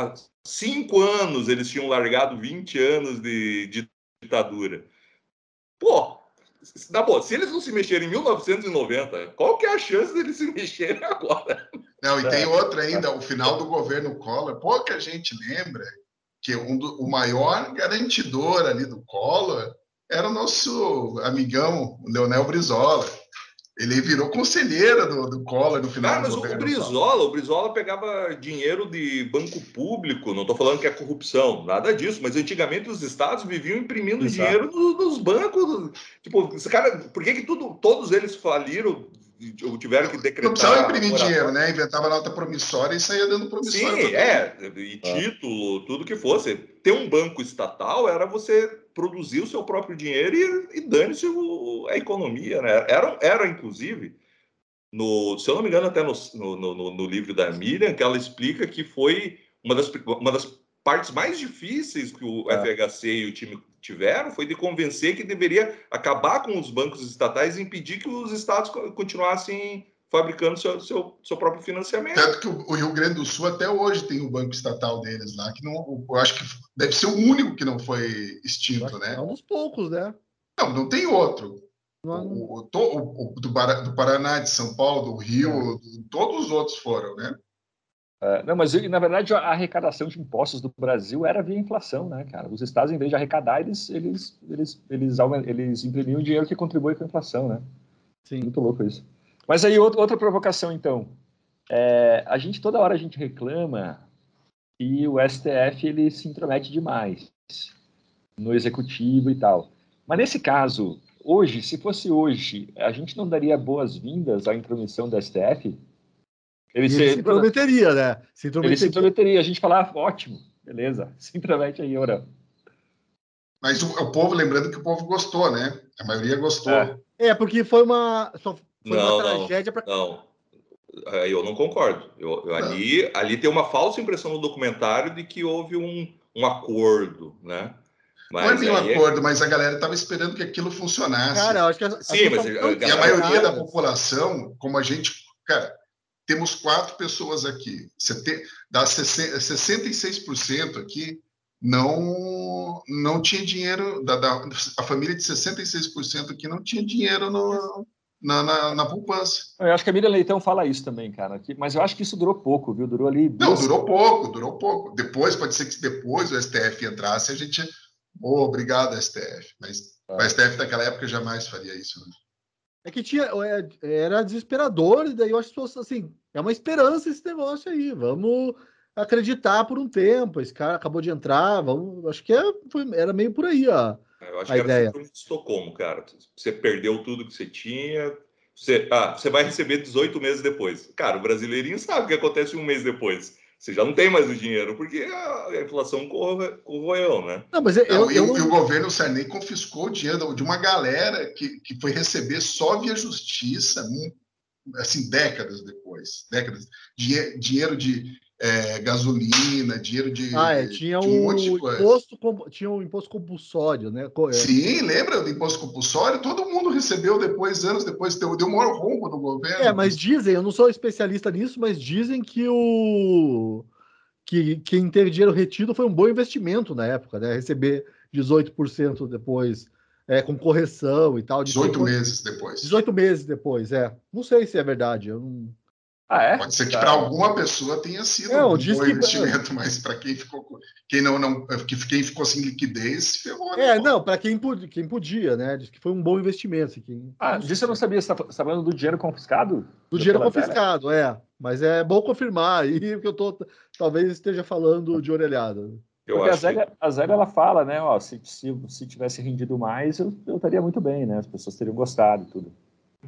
cinco anos eles tinham largado 20 anos de, de ditadura. Pô, se- na boa, se eles não se mexerem em 1990, qual que é a chance deles se mexerem agora? Não, e É. tem outra ainda, o final do governo Collor. Pouca gente lembra que um do- o maior garantidor ali do Collor era o nosso amigão, o Leonel Brizola. Ele virou conselheiro do, do Collor no final Ah, mas do o, o. Brizola, o Brizola pegava dinheiro de banco público, não estou falando que é corrupção, nada disso, mas antigamente os estados viviam imprimindo Exato. dinheiro no- nos bancos. Tipo, esse cara, por que, que tudo, todos eles faliram ou tiveram que decretar? Não precisava imprimir moratória? dinheiro, né? Inventava nota promissória e saía dando promissória. Sim, é, e título, tudo que fosse. Ter um banco estatal era você produzir o seu próprio dinheiro e, e dane-se a economia, né? Era, era inclusive, no, se eu não me engano, até no, no, no- no livro da Miriam, que ela explica que foi uma das, uma das partes mais difíceis que o É. FHC e o time tiveram foi de convencer que deveria acabar com os bancos estatais e impedir que os estados co- continuassem fabricando seu, seu, seu próprio financiamento. Tanto que o o Rio Grande do Sul até hoje tem o banco estatal deles lá, que não, eu acho que deve ser o único que não foi extinto, né? É um dos poucos, né? Não, não tem outro. Não- O, o- o- o do, do Paraná, de São Paulo, do Rio, do- todos os outros foram, né? É, não, mas na verdade a arrecadação de impostos do Brasil era via inflação, né, cara? Os estados, em vez de arrecadar, eles, eles, eles, eles, eles imprimiam dinheiro que contribui com a inflação, né? Sim. Muito louco isso. Mas aí, outra, outra provocação, então. É, a gente, toda hora a gente reclama que o STF ele se intromete demais no executivo e tal. Mas nesse caso, hoje, se fosse hoje, a gente não daria boas-vindas à intromissão do STF? Ele, E se- ele se intrometeria, né? Se ele se intrometeria. intrometeria. A gente falava, ótimo, beleza, se intromete aí, ora. Mas o, o povo, lembrando que o povo gostou, né? A maioria gostou. É. É, porque foi uma, só foi Não, uma não. tragédia para Não, Aí eu não concordo. Eu, eu- ali, ali tem uma falsa impressão no documentário de que houve um, um acordo, né? Não é bem um aí- acordo, mas a galera estava esperando que aquilo funcionasse. Cara, eu acho que as- as Sim, mas a E a maioria da população, como a gente. Cara, temos quatro pessoas aqui. Sete- Dá 60 66% aqui não, não tinha dinheiro. Da, da- a família de 66% aqui não tinha dinheiro no- na, na, na poupança. Eu acho que a Miriam Leitão fala isso também, cara. que- mas eu acho que isso durou pouco, viu? Durou ali. Não, durou pouco, durou pouco. Depois, pode ser que depois o STF entrasse, a gente. Oh, obrigado, STF. Mas o STF naquela época jamais faria isso. Né? É que tinha, é, era desesperador, e daí eu acho que assim, é uma esperança esse negócio aí. Vamos acreditar por um tempo. Esse cara acabou de entrar, vamos. Acho que é, foi- era meio por aí, ó. Eu acho a que era ideia. síndrome de Estocolmo, cara. Você perdeu tudo que você tinha. Você, ah, você vai receber 18 meses depois. Cara, o brasileirinho sabe o que acontece um mês depois. Você já não tem mais o dinheiro, porque a a inflação corro- corroeu, né? Não, mas eu, Não, e, eu o- e governo Sarney confiscou o dinheiro de uma galera que, que foi receber só via justiça, hum, assim, décadas depois. Décadas. Dinhe- dinheiro de eh, gasolina, dinheiro de. Ah, é, tinha de um monte de coisa. imposto, tinha o imposto compulsório, né? É. Sim, lembra do imposto compulsório? Todo mundo recebeu depois, anos depois, deu, deu um maior rombo no governo. É, mas dizem, eu não sou especialista nisso, mas dizem que o que quem teve dinheiro retido foi um bom investimento na época, né? Receber 18% depois, é, com correção e tal. de 18 quanto- meses depois. 18 meses depois, é. Não sei se é verdade. Eu não... Ah, é? Pode ser que Tá. para alguma pessoa tenha sido Não, um bom que- investimento, mas para quem ficou quem não não que quem ficou sem liquidez ferrou. né? É, não, para quem, quem podia, né? Diz que foi um bom investimento. assim, Quem... Ah, disso eu não sabia. Você está falando do dinheiro confiscado? Do dinheiro confiscado, é. Mas é bom confirmar aí, porque eu tô talvez esteja falando de orelhada. Eu Porque a acho que- Zélia, a ela fala, né? Ó, se, se, se tivesse rendido mais, eu, eu estaria muito bem, né? As pessoas teriam gostado e tudo.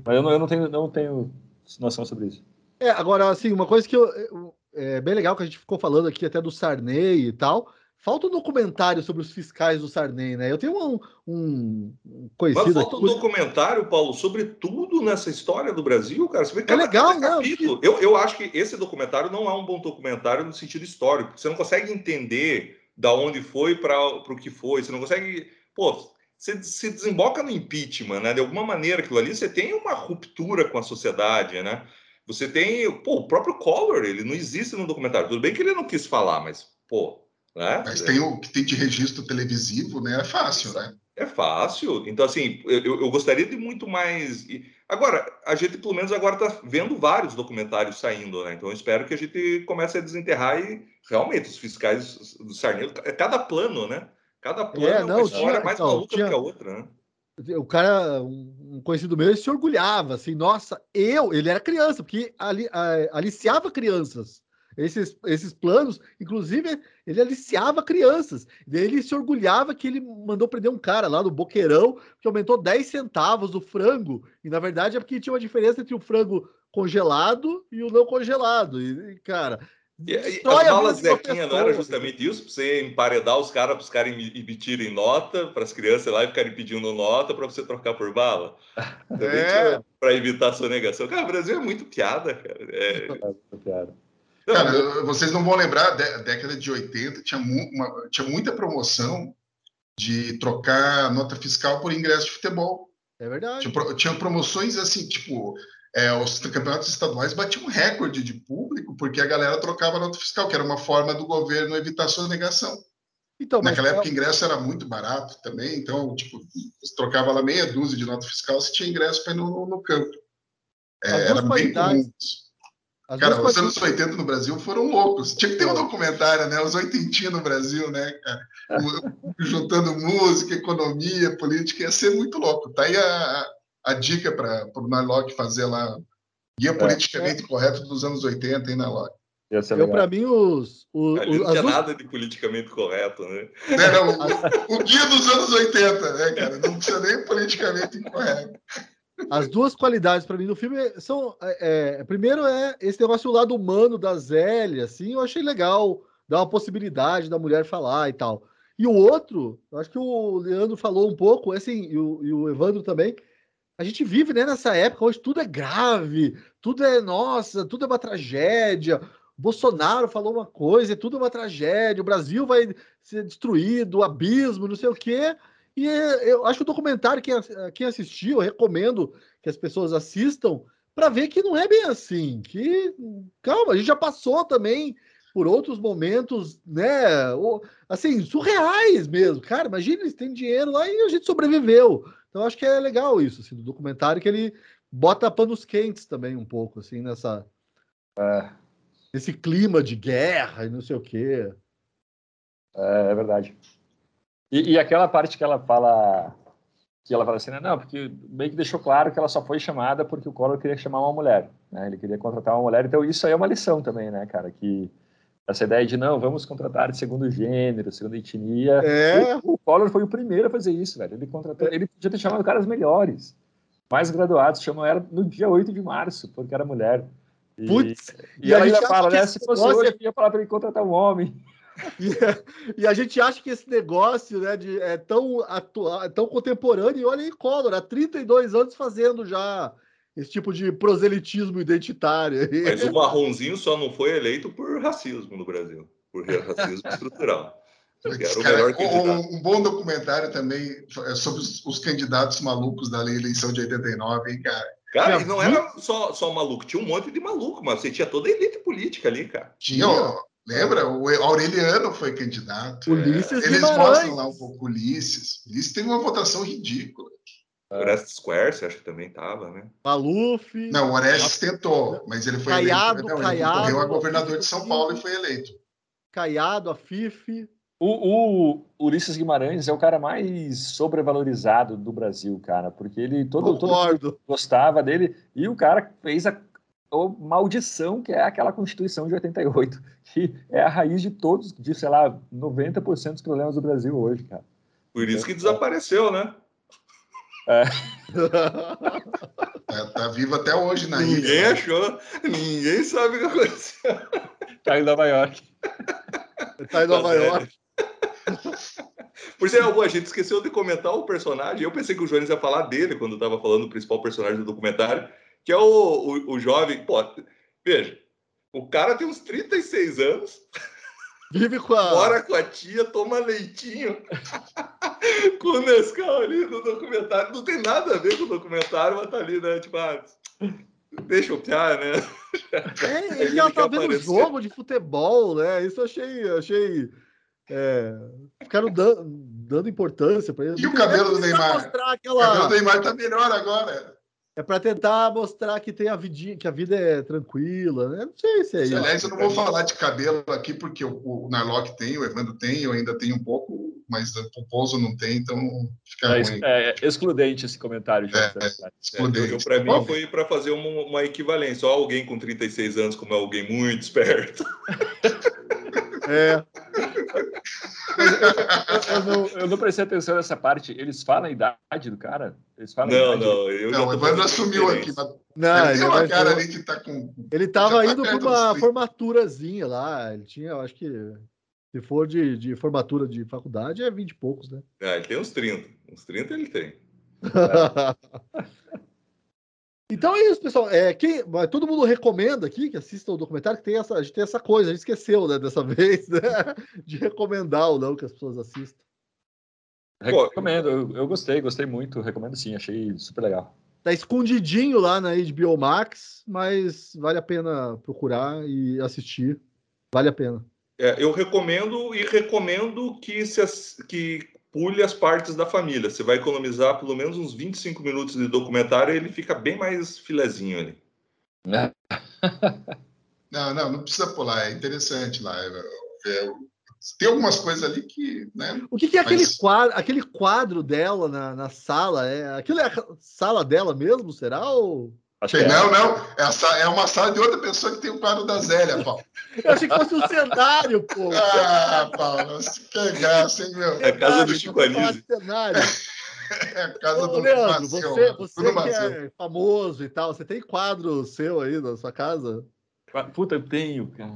Mas eu não, eu não, tenho, não tenho noção sobre isso. É, agora, assim, uma coisa que eu, eu- é bem legal que a gente ficou falando aqui até do Sarney e tal. Falta um documentário sobre os fiscais do Sarney, né? Eu tenho um, um Mas conhecido falta um aqui. documentário, Paulo, sobre tudo nessa história do Brasil, cara. Você vê cada- É legal, cada né? capítulo. Eu, eu acho que esse documentário não é um bom documentário no sentido histórico. porque Você não consegue entender da onde foi para o que foi. Você não consegue. Pô, você se desemboca no impeachment, né? De alguma maneira, aquilo ali, você tem uma ruptura com a sociedade, né? Você tem, pô, o próprio Collor, ele não existe no documentário. Tudo bem que ele não quis falar, mas, pô, né? Mas tem o que tem de registro televisivo, né? É fácil, né? É fácil. Então, assim, eu, eu gostaria de muito mais. Agora, a gente, pelo menos, agora está vendo vários documentários saindo, né? Então, eu espero que a gente comece a desenterrar e realmente os fiscais do Sarney, cada plano, né? Cada plano é, não, é uma história tinha, mais então, maluca tinha, do que a outra, né? O cara, um conhecido meu, ele se orgulhava, assim, nossa, eu, ele era criança, porque ali, aliciava crianças. Esses, esses planos, inclusive, ele aliciava crianças. Ele se orgulhava que ele mandou prender um cara lá no Boqueirão, que aumentou 10 centavos do frango. E na verdade é porque tinha uma diferença entre o frango congelado e o não congelado. E, cara. E, e as balas Zequinha não era justamente isso? Para você emparedar os caras, para os caras emitirem nota, para as crianças lá e ficarem pedindo nota para você trocar por bala? É. Para evitar a sonegação. Cara, o Brasil é muito piada, cara. É, é piada. Cara, vocês não vão lembrar, a década de 80 tinha, mu uma, tinha muita promoção de trocar nota fiscal por ingresso de futebol. É verdade. Tinha, tinha promoções assim, tipo, é, os campeonatos estaduais batiam um recorde de público porque a galera trocava nota fiscal, que era uma forma do governo evitar sonegação. Então, Naquela época, o ingresso era muito barato também, então, tipo, você trocava lá meia dúzia de nota fiscal, você tinha ingresso para ir no, no, no campo. É, era bem comum. As cara, os anos 80 no Brasil foram loucos. Tinha que ter um documentário, né? Os oitentinhos no Brasil, né, cara? Juntando música, economia, política, ia ser muito louco. Tá aí a, a dica para o Narlock fazer lá. Guia é. politicamente é. correto dos anos 80, hein, Narlock? Eu, para mim, os. os Ali não tinha nada de politicamente correto, né? É, não, o, o, guia dos anos 80, né, cara? Não precisa nem politicamente incorreto. As duas qualidades para mim do filme são. É, é, primeiro é esse negócio do lado humano da Zélia, assim, eu achei legal, dar uma possibilidade da mulher falar e tal. E o outro, eu acho que o Leandro falou um pouco, assim, e o, e o Evandro também. A gente vive né, nessa época onde tudo é grave, tudo é, nossa, tudo é uma tragédia. Bolsonaro falou uma coisa, e tudo é uma tragédia, o Brasil vai ser destruído, o abismo, não sei o quê. E eu acho que o documentário, quem, quem assistiu, eu recomendo que as pessoas assistam para ver que não é bem assim. Que, calma, a gente já passou também por outros momentos, né? Assim, surreais mesmo. Cara, imagina, eles têm dinheiro lá e a gente sobreviveu. Então, acho que é legal isso, assim, do documentário, que ele bota panos quentes também um pouco, assim, nessa. É, nesse clima de guerra e não sei o quê. É, é verdade. E, e, aquela parte que ela fala, que ela fala assim, né, não, porque meio que deixou claro que ela só foi chamada porque o Collor queria chamar uma mulher, né? Ele queria contratar uma mulher, então isso aí é uma lição também, né, cara, que essa ideia de não, vamos contratar de segundo gênero, segunda etnia. É. O, Collor foi o primeiro a fazer isso, velho. Ele contratou, ele podia ter chamado caras melhores, mais graduados, chamou ela no dia 8 de março, porque era mulher. E, Putz, e, e ela ainda fala, né? Se fosse hoje, eu ia falar para ele contratar um homem. E, e, a gente acha que esse negócio né, de, é tão, atual, é tão contemporâneo, e olha aí, Collor, há 32 anos fazendo já esse tipo de proselitismo identitário. Mas o Marronzinho só não foi eleito por racismo no Brasil, por racismo estrutural. Cara, um, um, bom documentário também é sobre os, os, candidatos malucos da eleição de 89, hein, cara? Cara, e não era só, só maluco, tinha um monte de maluco, mas você tinha toda a elite política ali, cara. Tinha, Lembra? O Aureliano foi candidato. Ulisses é. Eles mostram lá um pouco Ulisses. Ulisses tem uma votação ridícula. O Orestes Square, você acha que também estava, né? Maluf. Não, o Orestes tentou, mas ele foi Caiado, eleito. Não, Caiado, ele correu a governador de São Paulo e foi eleito. Caiado, a Fife. O, o, Ulisses Guimarães é o cara mais sobrevalorizado do Brasil, cara, porque ele todo, todo gostava dele e o cara fez a maldição que é aquela Constituição de 88, que é a raiz de todos, de, sei lá, 90% dos problemas do Brasil hoje, cara. Por isso que desapareceu, né? É. tá, tá, vivo até hoje na Ninguém ilha. Ninguém achou, ninguém sabe o que aconteceu. Tá em Nova York. Tá em Nova tá York. Por exemplo, a gente esqueceu de comentar o personagem. Eu pensei que o Jones ia falar dele quando estava falando do principal personagem do documentário, que é o, o, o jovem. Pô, veja, o cara tem uns 36 anos. Vive com a. Mora com a tia, toma leitinho. com o Nescau ali no documentário. Não tem nada a ver com o documentário, mas tá ali, né? Tipo, ah, deixa eu piar, né? É, ele já tá vendo jogo de futebol, né? Isso eu achei. Achei é, ficaram dando, dando importância para ele. E o cabelo do Neymar? Aquela... O cabelo do Neymar tá melhor agora. É para tentar mostrar que tem a vidinha, que a vida é tranquila, né? Não sei se é isso. Aliás, eu não vou falar de cabelo aqui, porque o, o Narlock tem, o Evandro tem, eu ainda tenho um pouco, mas o Pouso não tem, então fica é, ruim. É, excludente esse comentário. É, é, excludente. É, para mim foi para fazer uma, uma equivalência. Ó, alguém com 36 anos, como é alguém muito esperto. É. Eu, eu, não, eu, não, prestei atenção nessa parte. Eles falam a idade do cara? Eles falam não, não. Eu não, o Evandro assumiu aqui. Mas... Não, ele tem uma cara ali que tá com. Ele tava tá indo para uma formaturazinha lá. Ele tinha, eu acho que. Se for de, de formatura de faculdade, é 20 e poucos, né? Ah, ele tem uns 30. Uns 30 ele tem. Então é isso, pessoal. É, quem, todo mundo recomenda aqui que assista o documentário, que tem essa, a gente tem essa coisa, a gente esqueceu, né, dessa vez, né, de recomendar ou não que as pessoas assistam. Recomendo, eu, eu, gostei, gostei muito, recomendo sim, achei super legal. Tá escondidinho lá na HBO Max, mas vale a pena procurar e assistir, vale a pena. É, eu recomendo e recomendo que, se, que pule as partes da família. Você vai economizar pelo menos uns 25 minutos de documentário e ele fica bem mais filezinho ali. É. não, não, não precisa pular. É interessante lá. É, é, tem algumas coisas ali que. Né, o que, que é mas... aquele, quadro, aquele quadro dela na, na sala? É, aquilo é a sala dela mesmo, será? Ou... Acho é. Não, não. Essa é uma sala de outra pessoa que tem o quadro da Zélia, Paulo. Eu achei que fosse um cenário, pô. Ah, Paulo, se pegasse, hein, meu? É a casa do Chico Anísio. É a casa Ô, do Leandro, você, você que é famoso e tal, você tem quadro seu aí na sua casa? Puta, eu tenho, cara.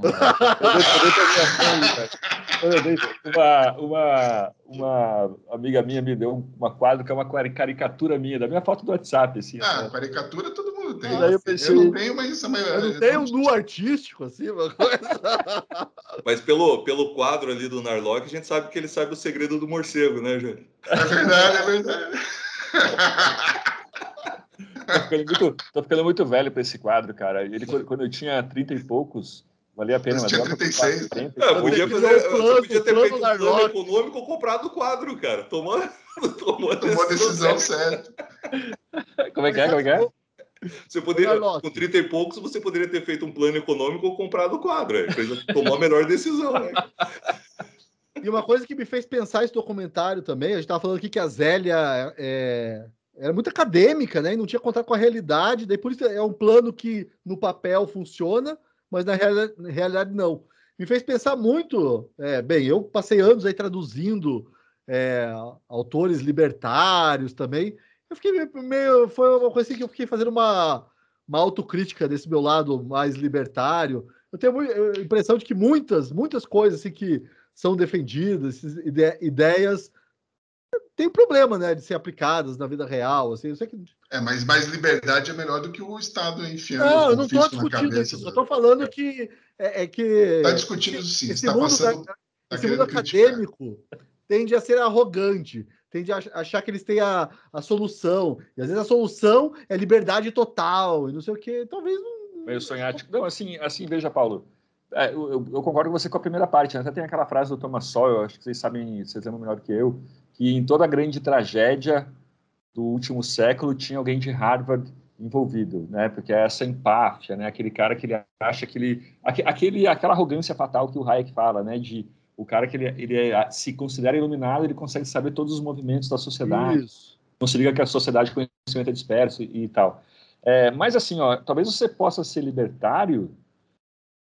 uma, uma, uma amiga minha me deu uma quadro que é uma caricatura minha, da minha foto do WhatsApp. Assim, ah, assim. caricatura todo mundo tem. eu, pensei, eu não tenho, mas a maioria. Eu não tenho um nu artístico, assim, uma coisa. Mas pelo, pelo quadro ali do Narlock, a gente sabe que ele sabe o segredo do morcego, né, Júlio? É verdade, é verdade. tô, ficando muito, tô ficando muito velho para esse quadro, cara. Ele, quando eu tinha 30 e poucos, valia a pena. Mas tinha 36. 30, é, podia, fazer, plano, podia ter feito um plano econômico ou comprado o quadro, cara. Tomou, tomou, tomou a decisão, certa. Como é que é? Como é que é? Você poderia, com 30 e poucos, você poderia ter feito um plano econômico ou comprado o quadro. Aí tomou a melhor decisão, né? E uma coisa que me fez pensar esse documentário também, a gente estava falando aqui que a Zélia é, era muito acadêmica, né? E não tinha contato com a realidade. Daí por isso é um plano que no papel funciona, mas na, na realidade não. Me fez pensar muito. É, bem, eu passei anos aí traduzindo é, autores libertários também. Eu fiquei meio. Foi uma coisa assim que eu fiquei fazendo uma, uma autocrítica desse meu lado mais libertário. Eu tenho a impressão de que muitas, muitas coisas assim, que são defendidas, ideias tem problema, né, de ser aplicadas na vida real, assim, eu sei que... É, mas mais liberdade é melhor do que o Estado enfiando Não, eu não estou discutindo isso, só estou falando que é, é que... Está discutindo sim, esse tá mundo, passando, tá esse mundo acadêmico tende a ser arrogante, tende a achar que eles têm a, a solução, e às vezes a solução é liberdade total, e não sei o que, talvez não... Meio sonhático. Não, assim, assim, veja, Paulo, é, eu, eu, concordo com você com a primeira parte, né? até tem aquela frase do Thomas Sowell, acho que vocês sabem, vocês lembram melhor que eu, que em toda grande tragédia do último século tinha alguém de Harvard envolvido, né? Porque é essa empáfia, né? Aquele cara que ele acha que ele, aquele, aquela arrogância fatal que o Hayek fala, né? De o cara que ele, ele é, se considera iluminado, ele consegue saber todos os movimentos da sociedade. Isso. Não se liga que a sociedade de conhecimento é disperso e, e tal. É, mas assim, ó, talvez você possa ser libertário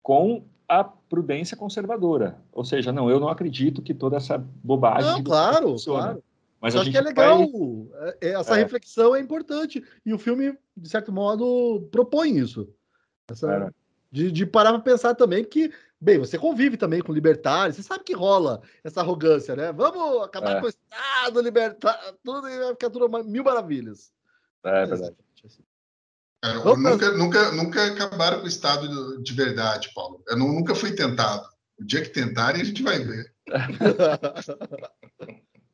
com a prudência conservadora. Ou seja, não, eu não acredito que toda essa bobagem. Não, claro, claro. Mas acho que é legal. Vai... É, essa é. reflexão é importante. E o filme, de certo modo, propõe isso. Essa... De, de, parar para pensar também que, bem, você convive também com libertários, você sabe que rola essa arrogância, né? Vamos acabar é. com o Estado libertário, tudo e vai ficar tudo mil maravilhas. É, é verdade. Assim. É, nunca, nunca, nunca acabaram com o Estado de verdade, Paulo. Eu não, nunca fui tentado. O dia que tentarem, a gente vai ver.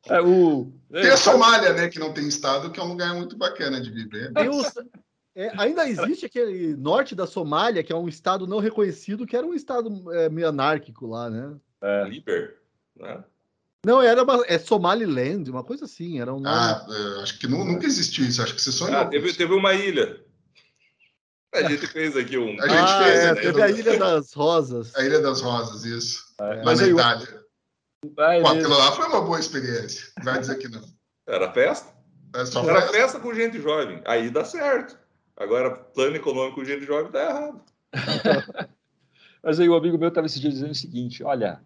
É, o... Tem a Somália, né? Que não tem estado, que é um lugar muito bacana de viver. Os- é, ainda existe aquele norte da Somália, que é um estado não reconhecido, que era um estado é, meio anárquico lá, né? Liber, né? Não, era uma, é Somaliland, uma coisa assim. Era um nome. Ah, é, acho que nu- nunca existiu isso. Acho que você sonhou. Ah, teve, teve uma ilha. A gente fez aqui um. A gente Ah, fez, é, né? teve a Ilha das Rosas. A Ilha das Rosas, isso. Lá Mas na Itália. Ah, é Pô, aquilo lá foi uma boa experiência. Vai dizer que não. Era festa? É só Era festa. festa com gente jovem. Aí dá certo. Agora, plano econômico com gente jovem dá errado. Mas aí o amigo meu estava esse dia dizendo o seguinte: olha,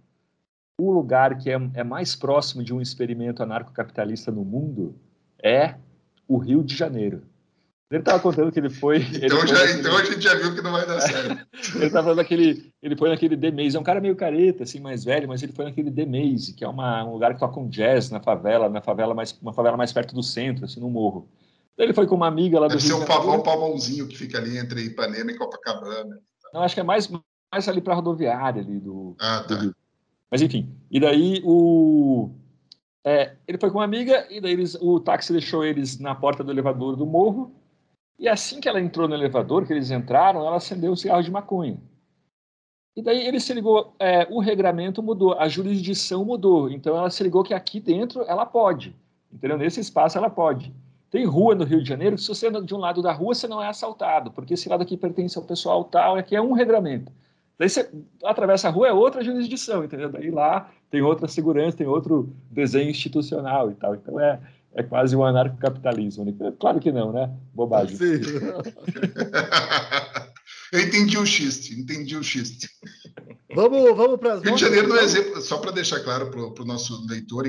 o lugar que é, é mais próximo de um experimento anarcocapitalista no mundo é o Rio de Janeiro. Ele estava contando que ele foi. ele Então, foi já, naquele- então a gente já viu que não vai dar certo. Ele estava falando daquele. Ele foi naquele The Maze. É um cara meio careta, assim, mais velho, mas ele foi naquele The Maze, que é uma, um lugar que toca um jazz na favela, na favela mais, uma favela mais perto do centro, assim, no morro. Daí ele foi com uma amiga lá do Deve ser um pavão pavãozinho que fica ali entre Ipanema e Copacabana. Não, acho que é mais, mais ali para a rodoviária ali do, Ah, do tá. Rio. Mas enfim, e daí o é, ele foi com uma amiga e daí eles, o táxi deixou eles na porta do elevador do morro e assim que ela entrou no elevador, que eles entraram, ela acendeu um cigarro de maconha. E daí ele se ligou, é, o regramento mudou, a jurisdição mudou, então ela se ligou que aqui dentro ela pode, entendeu? Nesse espaço ela pode. Tem rua no Rio de Janeiro que se você anda de um lado da rua você não é assaltado, porque esse lado aqui pertence ao pessoal tal, aqui é um regramento. Daí você atravessa a rua, é outra jurisdição, entendeu? Daí lá tem outra segurança, tem outro desenho institucional e tal. Então é, é quase um anarcocapitalismo. Né? Claro que não, né? Bobagem. Sim. Eu entendi o xiste, entendi o xiste. Vamos, vamos para as Rio de Janeiro não é exemplo, só para deixar claro para o nosso leitor,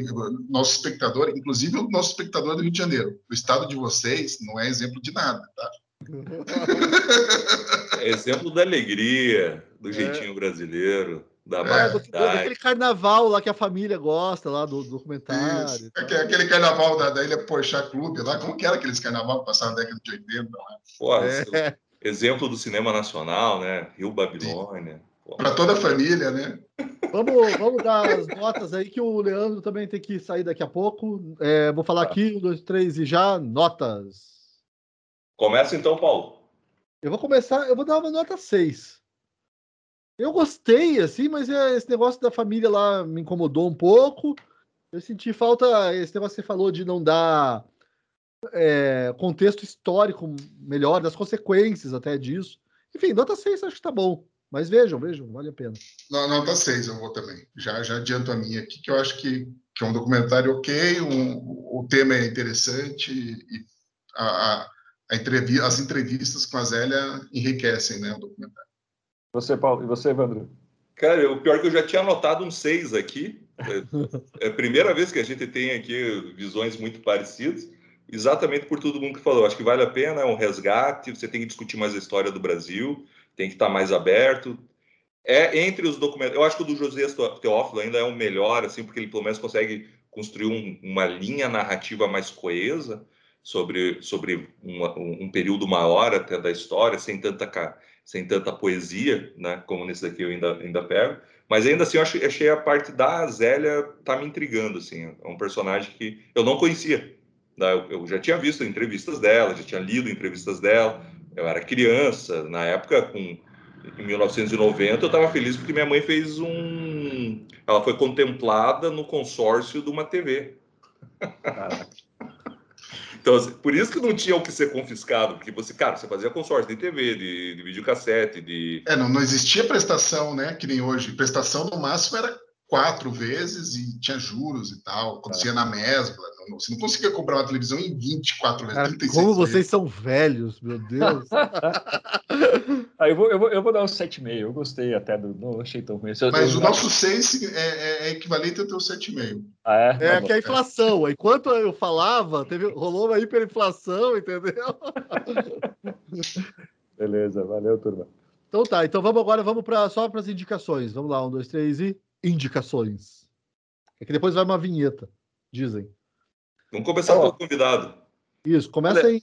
nosso espectador, inclusive o nosso espectador do Rio de Janeiro. O estado de vocês não é exemplo de nada, tá? É exemplo da alegria, do jeitinho brasileiro, da É, do, daquele carnaval lá que a família gosta, lá do documentário. Isso. tal. Aque- Aquele carnaval da, da Ilha Porchat Clube lá, como que era aqueles carnaval que passaram na década de 80? Lá? Pô, É. Exemplo do cinema nacional, né? Rio Babilônia. Para toda a família, né? Vamos, vamos dar as notas aí, que o Leandro também tem que sair daqui a pouco. É, vou falar aqui, um, dois, três e já, notas. Começa então, Paulo. Eu vou começar, eu vou dar uma nota 6. Eu gostei, assim, mas é, esse negócio da família lá me incomodou um pouco. Eu senti falta, esse negócio que você falou de não dar é, contexto histórico melhor, das consequências até disso. Enfim, nota 6 acho que tá bom. Mas vejam, vejam, vale a pena. Não, nota 6 eu vou também. Já, já adianto a minha aqui, que eu acho que, que é um documentário ok, um, o tema é interessante e a, a, a entrevi as entrevistas com a Zélia enriquecem né, o documentário. Você, Paulo, e você, Evandro? Cara, o pior é que eu já tinha anotado um seis aqui. É, é a primeira vez que a gente tem aqui visões muito parecidas, exatamente por todo mundo que falou. Acho que vale a pena, é um resgate, você tem que discutir mais a história do Brasil, tem que estar mais aberto. É entre os documentos. Eu acho que o do José Teófilo ainda é o melhor, assim, porque ele pelo menos consegue construir um, uma linha narrativa mais coesa sobre, sobre uma, um, período maior até da história, sem tanta, sem tanta poesia, né? Como nesse daqui eu ainda, ainda pego. Mas ainda assim, eu achei, achei a parte da Zélia tá me intrigando, assim. É um personagem que eu não conhecia. né? Eu, eu já tinha visto entrevistas dela, já tinha lido entrevistas dela. Eu era criança, na época, com, em 1990, eu estava feliz porque minha mãe fez um... Ela foi contemplada no consórcio de uma TV. Então, assim, por isso que não tinha o que ser confiscado, porque você, cara, você fazia consórcio de TV, de, de videocassete, de... É, não, não existia prestação, né? Que nem hoje. Prestação no máximo era quatro vezes e tinha juros e tal. Acontecia na mesbla. Não- Você não conseguia comprar uma televisão em 24 vezes. Cara, 36 como vezes. vocês são velhos, meu Deus. Ah, eu, vou, eu, vou, eu vou dar um 7,5. Eu gostei até do. Não achei tão ruim. Eu- Mas eu- o nosso 6 é, é- é equivalente ao teu 7,5. Ah, é? É Tá bom. que a inflação. Enquanto eu falava, teve, rolou uma hiperinflação, entendeu? Beleza, valeu, turma. Então tá, então vamos agora vamos pra, só para as indicações. Vamos lá, um, dois, três e indicações. É que depois vai uma vinheta, dizem. Vamos começar Ó. pelo convidado. Isso, começa Olha, aí.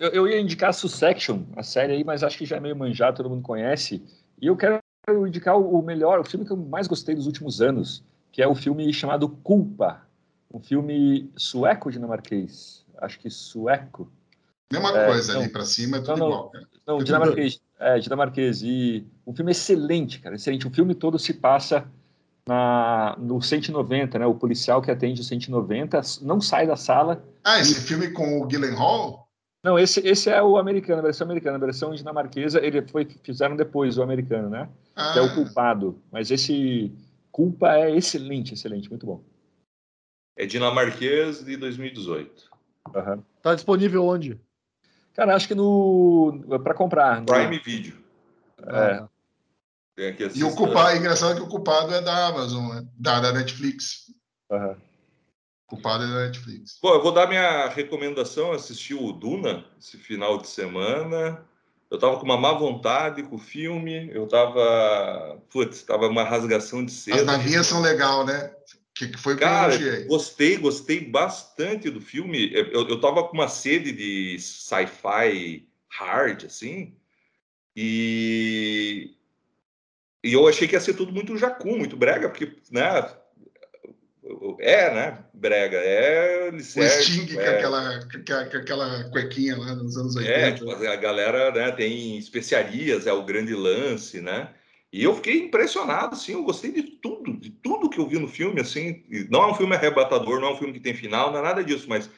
Eu, eu ia indicar Succession, a série aí, mas acho que já é meio manjado, todo mundo conhece. E eu quero indicar o, melhor, o filme que eu mais gostei dos últimos anos, que é o filme chamado Culpa, Um filme sueco ou dinamarquês? Acho que sueco. Mesma É, coisa não. ali pra cima, é tudo Não, igual, cara. Não, Eu dinamarquês. É, dinamarquês. E um filme excelente, cara. Excelente. O filme todo se passa na, no 190, né? O policial que atende o 190 não sai da sala. Ah, esse filme com o Gyllenhaal? Não, esse, esse é o americano, a versão americana. A versão dinamarquesa, ele foi, fizeram depois o americano, né? Ah, Que é o culpado. Mas esse culpa é excelente, excelente, muito bom. É dinamarquês de 2018. Aham. Tá disponível onde? Cara, acho que no. para comprar. no- Prime Video. É, Tem aqui E o culpado, engraçado que o culpado é da Amazon, né? Da, da Netflix. aham. O culpado é da Netflix. Bom, eu vou dar minha recomendação. Assisti o Duna esse final de semana. Eu tava com uma má vontade com o filme. Eu tava. Putz, tava uma rasgação de As seda. navinhas são legal, né? Que, que foi que Cara, elogiei. gostei, gostei bastante do filme. Eu, eu tava com uma sede de sci-fi hard, assim, e, e eu achei que ia ser tudo muito jacu, muito brega, porque, né, é, né, brega, é O Sting com, é, aquela, com, aquela- com aquela cuequinha lá nos anos 80. é, tipo, a galera, né, tem especiarias, é o grande lance, né, e eu fiquei impressionado, assim, eu gostei de tudo, de tudo que eu vi no filme, assim, não é um filme arrebatador, não é um filme que tem final, não é nada disso, mas,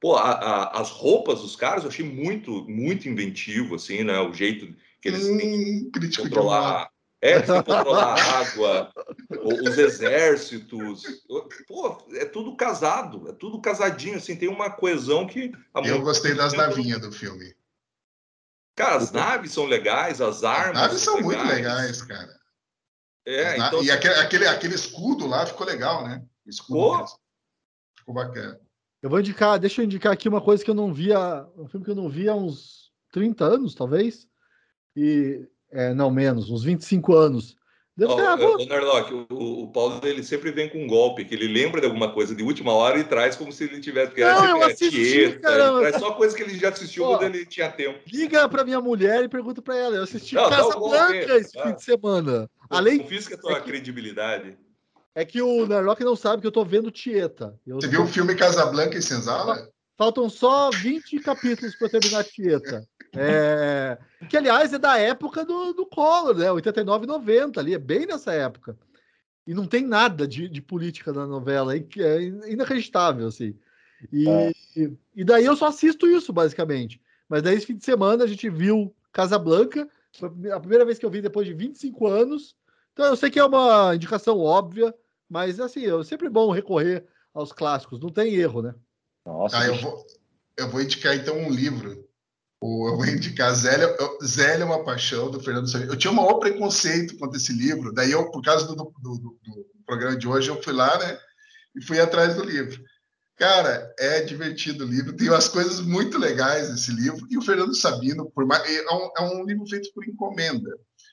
pô, a- a- as roupas dos caras eu achei muito, muito inventivo, assim, né, o jeito que eles têm que Hum, de moda. controlar, é, que controlar a água, os exércitos, pô, é tudo casado, é tudo casadinho, assim, tem uma coesão que... Eu gostei das navinhas do filme. Cara, as naves são legais, as As armas naves são muito legais, cara. É, As na- então e aquele, aquele, aquele escudo lá ficou legal, né? Escudo Ficou. Ficou bacana. Eu vou indicar, deixa eu indicar aqui uma coisa que eu não via, um filme que eu não via há uns 30 anos, talvez. E é, não menos, uns 25 anos. Deve ah, o- o Narlock, o, o Paulo ele sempre vem com um golpe, que ele lembra de alguma coisa de última hora e traz como se ele tivesse. Porque Não, eu é assisti, Tieta, caramba. traz só coisa que ele já assistiu quando ele tinha tempo. liga pra minha mulher e pergunta pra ela. Eu assisti Não, Casa golpe, Blanca esse ah. fim de semana. Além Confisca a tua é que- credibilidade. é que o Narlock não sabe que eu tô vendo Tieta. Eu Você tô- viu o filme Casablanca e Senzala? Faltam só 20 capítulos para terminar Tieta. É, que, aliás, é da época do, do Collor, né? 89 e 90 ali, é bem nessa época. E não tem nada de, de política na novela, é, é inacreditável, assim. E, É. e daí eu só assisto isso, basicamente. Mas daí, esse fim de semana, a gente viu Casablanca, foi a primeira vez que eu vi depois de 25 anos. Então, eu sei que é uma indicação óbvia, mas, assim, é sempre bom recorrer aos clássicos, não tem erro, né? Nossa, Ah, eu vou, eu vou indicar então um livro. Eu vou indicar Zélia, eu- Zélia é uma paixão do Fernando Sabino. Eu tinha um maior preconceito contra esse livro, daí eu, por causa do, do- do- do programa de hoje, eu fui lá, né, e fui atrás do livro. Cara, é divertido o livro, tem umas coisas muito legais nesse livro, e o Fernando Sabino, por mais, é, um, é um livro feito por encomenda,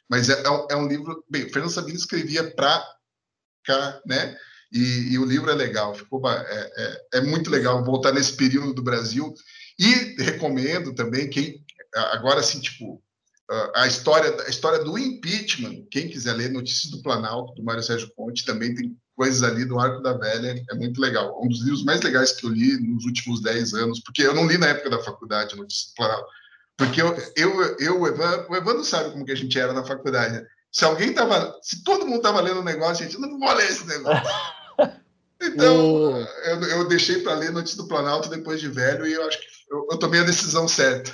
mas é, é um, é um livro, bem, o Fernando Sabino escrevia para cá, né, e, e o livro é legal, ficou, é, é, é muito legal voltar nesse período do Brasil, e recomendo também quem agora assim tipo a- história a história do impeachment. Quem quiser ler Notícias do Planalto do Mário Sérgio Ponte também tem coisas ali do Arco da Velha. É muito legal. Um dos livros mais legais que eu li nos últimos 10 anos, porque eu não li na época da faculdade Notícias do Planalto. Porque eu, eu, eu o, Evandro, o sabe como que a gente era na faculdade. né? Se alguém tava, se todo mundo tava lendo um negócio, a gente não vou ler esse negócio. Então, O- eu, eu deixei para ler Notícias do Planalto depois de velho e eu acho que eu, eu tomei a decisão certa.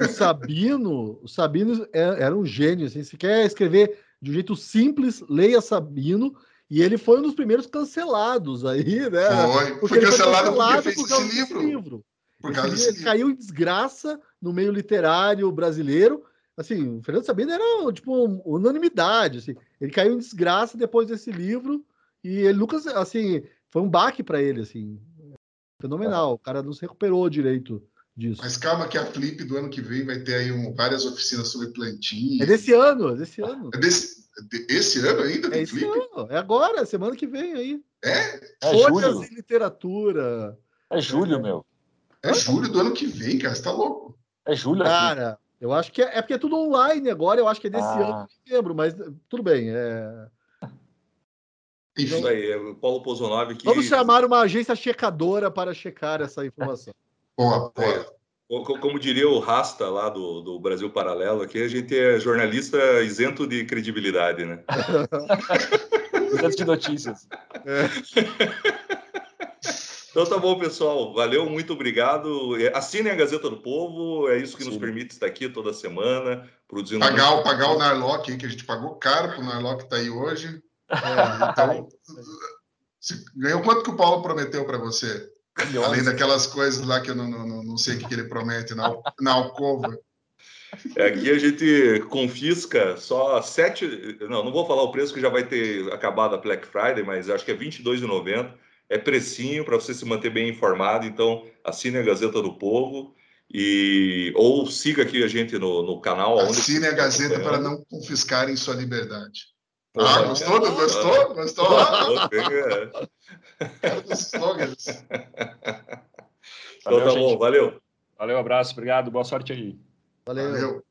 O Sabino, o Sabino é- era um gênio. Assim, se quer escrever de um jeito simples, leia Sabino. E ele foi um dos primeiros cancelados aí, né? Foi, Porque foi cancelado porque cancelado fez por esse causa desse livro. Por causa livro, desse ele livro. caiu em desgraça no meio literário brasileiro. Assim, o Fernando Sabino era tipo unanimidade. Assim. Ele caiu em desgraça depois desse livro e ele nunca, assim, foi um baque para ele, assim, fenomenal. O cara não se recuperou direito disso. Mas calma que a Flip do ano que vem vai ter aí um- várias oficinas sobre plantinha. É desse ano, é desse ano. É desse- de- esse ano ainda É esse Flip? ano, é agora, semana que vem aí. É? É Folhas julho. em literatura. É julho, meu. É julho do ano que vem, cara. Você tá louco? É julho aqui. Cara, eu acho que é, é porque é tudo online agora, eu acho que é desse Ah. ano, não lembro, mas tudo bem. É... Isso aí, é o Paulo Pozonov que. Vamos chamar uma agência checadora para checar essa informação. boa, boa. É, co- como diria o Rasta lá do, do Brasil Paralelo, aqui a gente é jornalista isento de credibilidade, né? Tanto de notícias. Então tá bom, pessoal. Valeu, muito obrigado. É, Assinem a Gazeta do Povo, é isso que nos Sim. permite estar aqui toda semana, produzindo. Pagar, o- pagar o. Narlock aí, que a gente pagou caro pro Narlock tá aí hoje. É, então, você ganhou quanto que o Paulo prometeu para você? Além daquelas coisas lá que eu não, não, não- não sei o que, que ele promete na, na alcova. É, Aqui a gente confisca só sete. Não, não vou falar o preço que já vai ter acabado a Black Friday, mas acho que é R$ 22,90. É precinho para você se manter bem informado. Então, assine a Gazeta do Povo e ou siga aqui a gente no, no canal. Assine a Gazeta para não confiscarem sua liberdade. Ah, gostou? Gostou? Gostou? Ah, É. cara dos slogans. Então tá bom, valeu. Valeu, abraço, obrigado, boa sorte aí. Valeu. Valeu.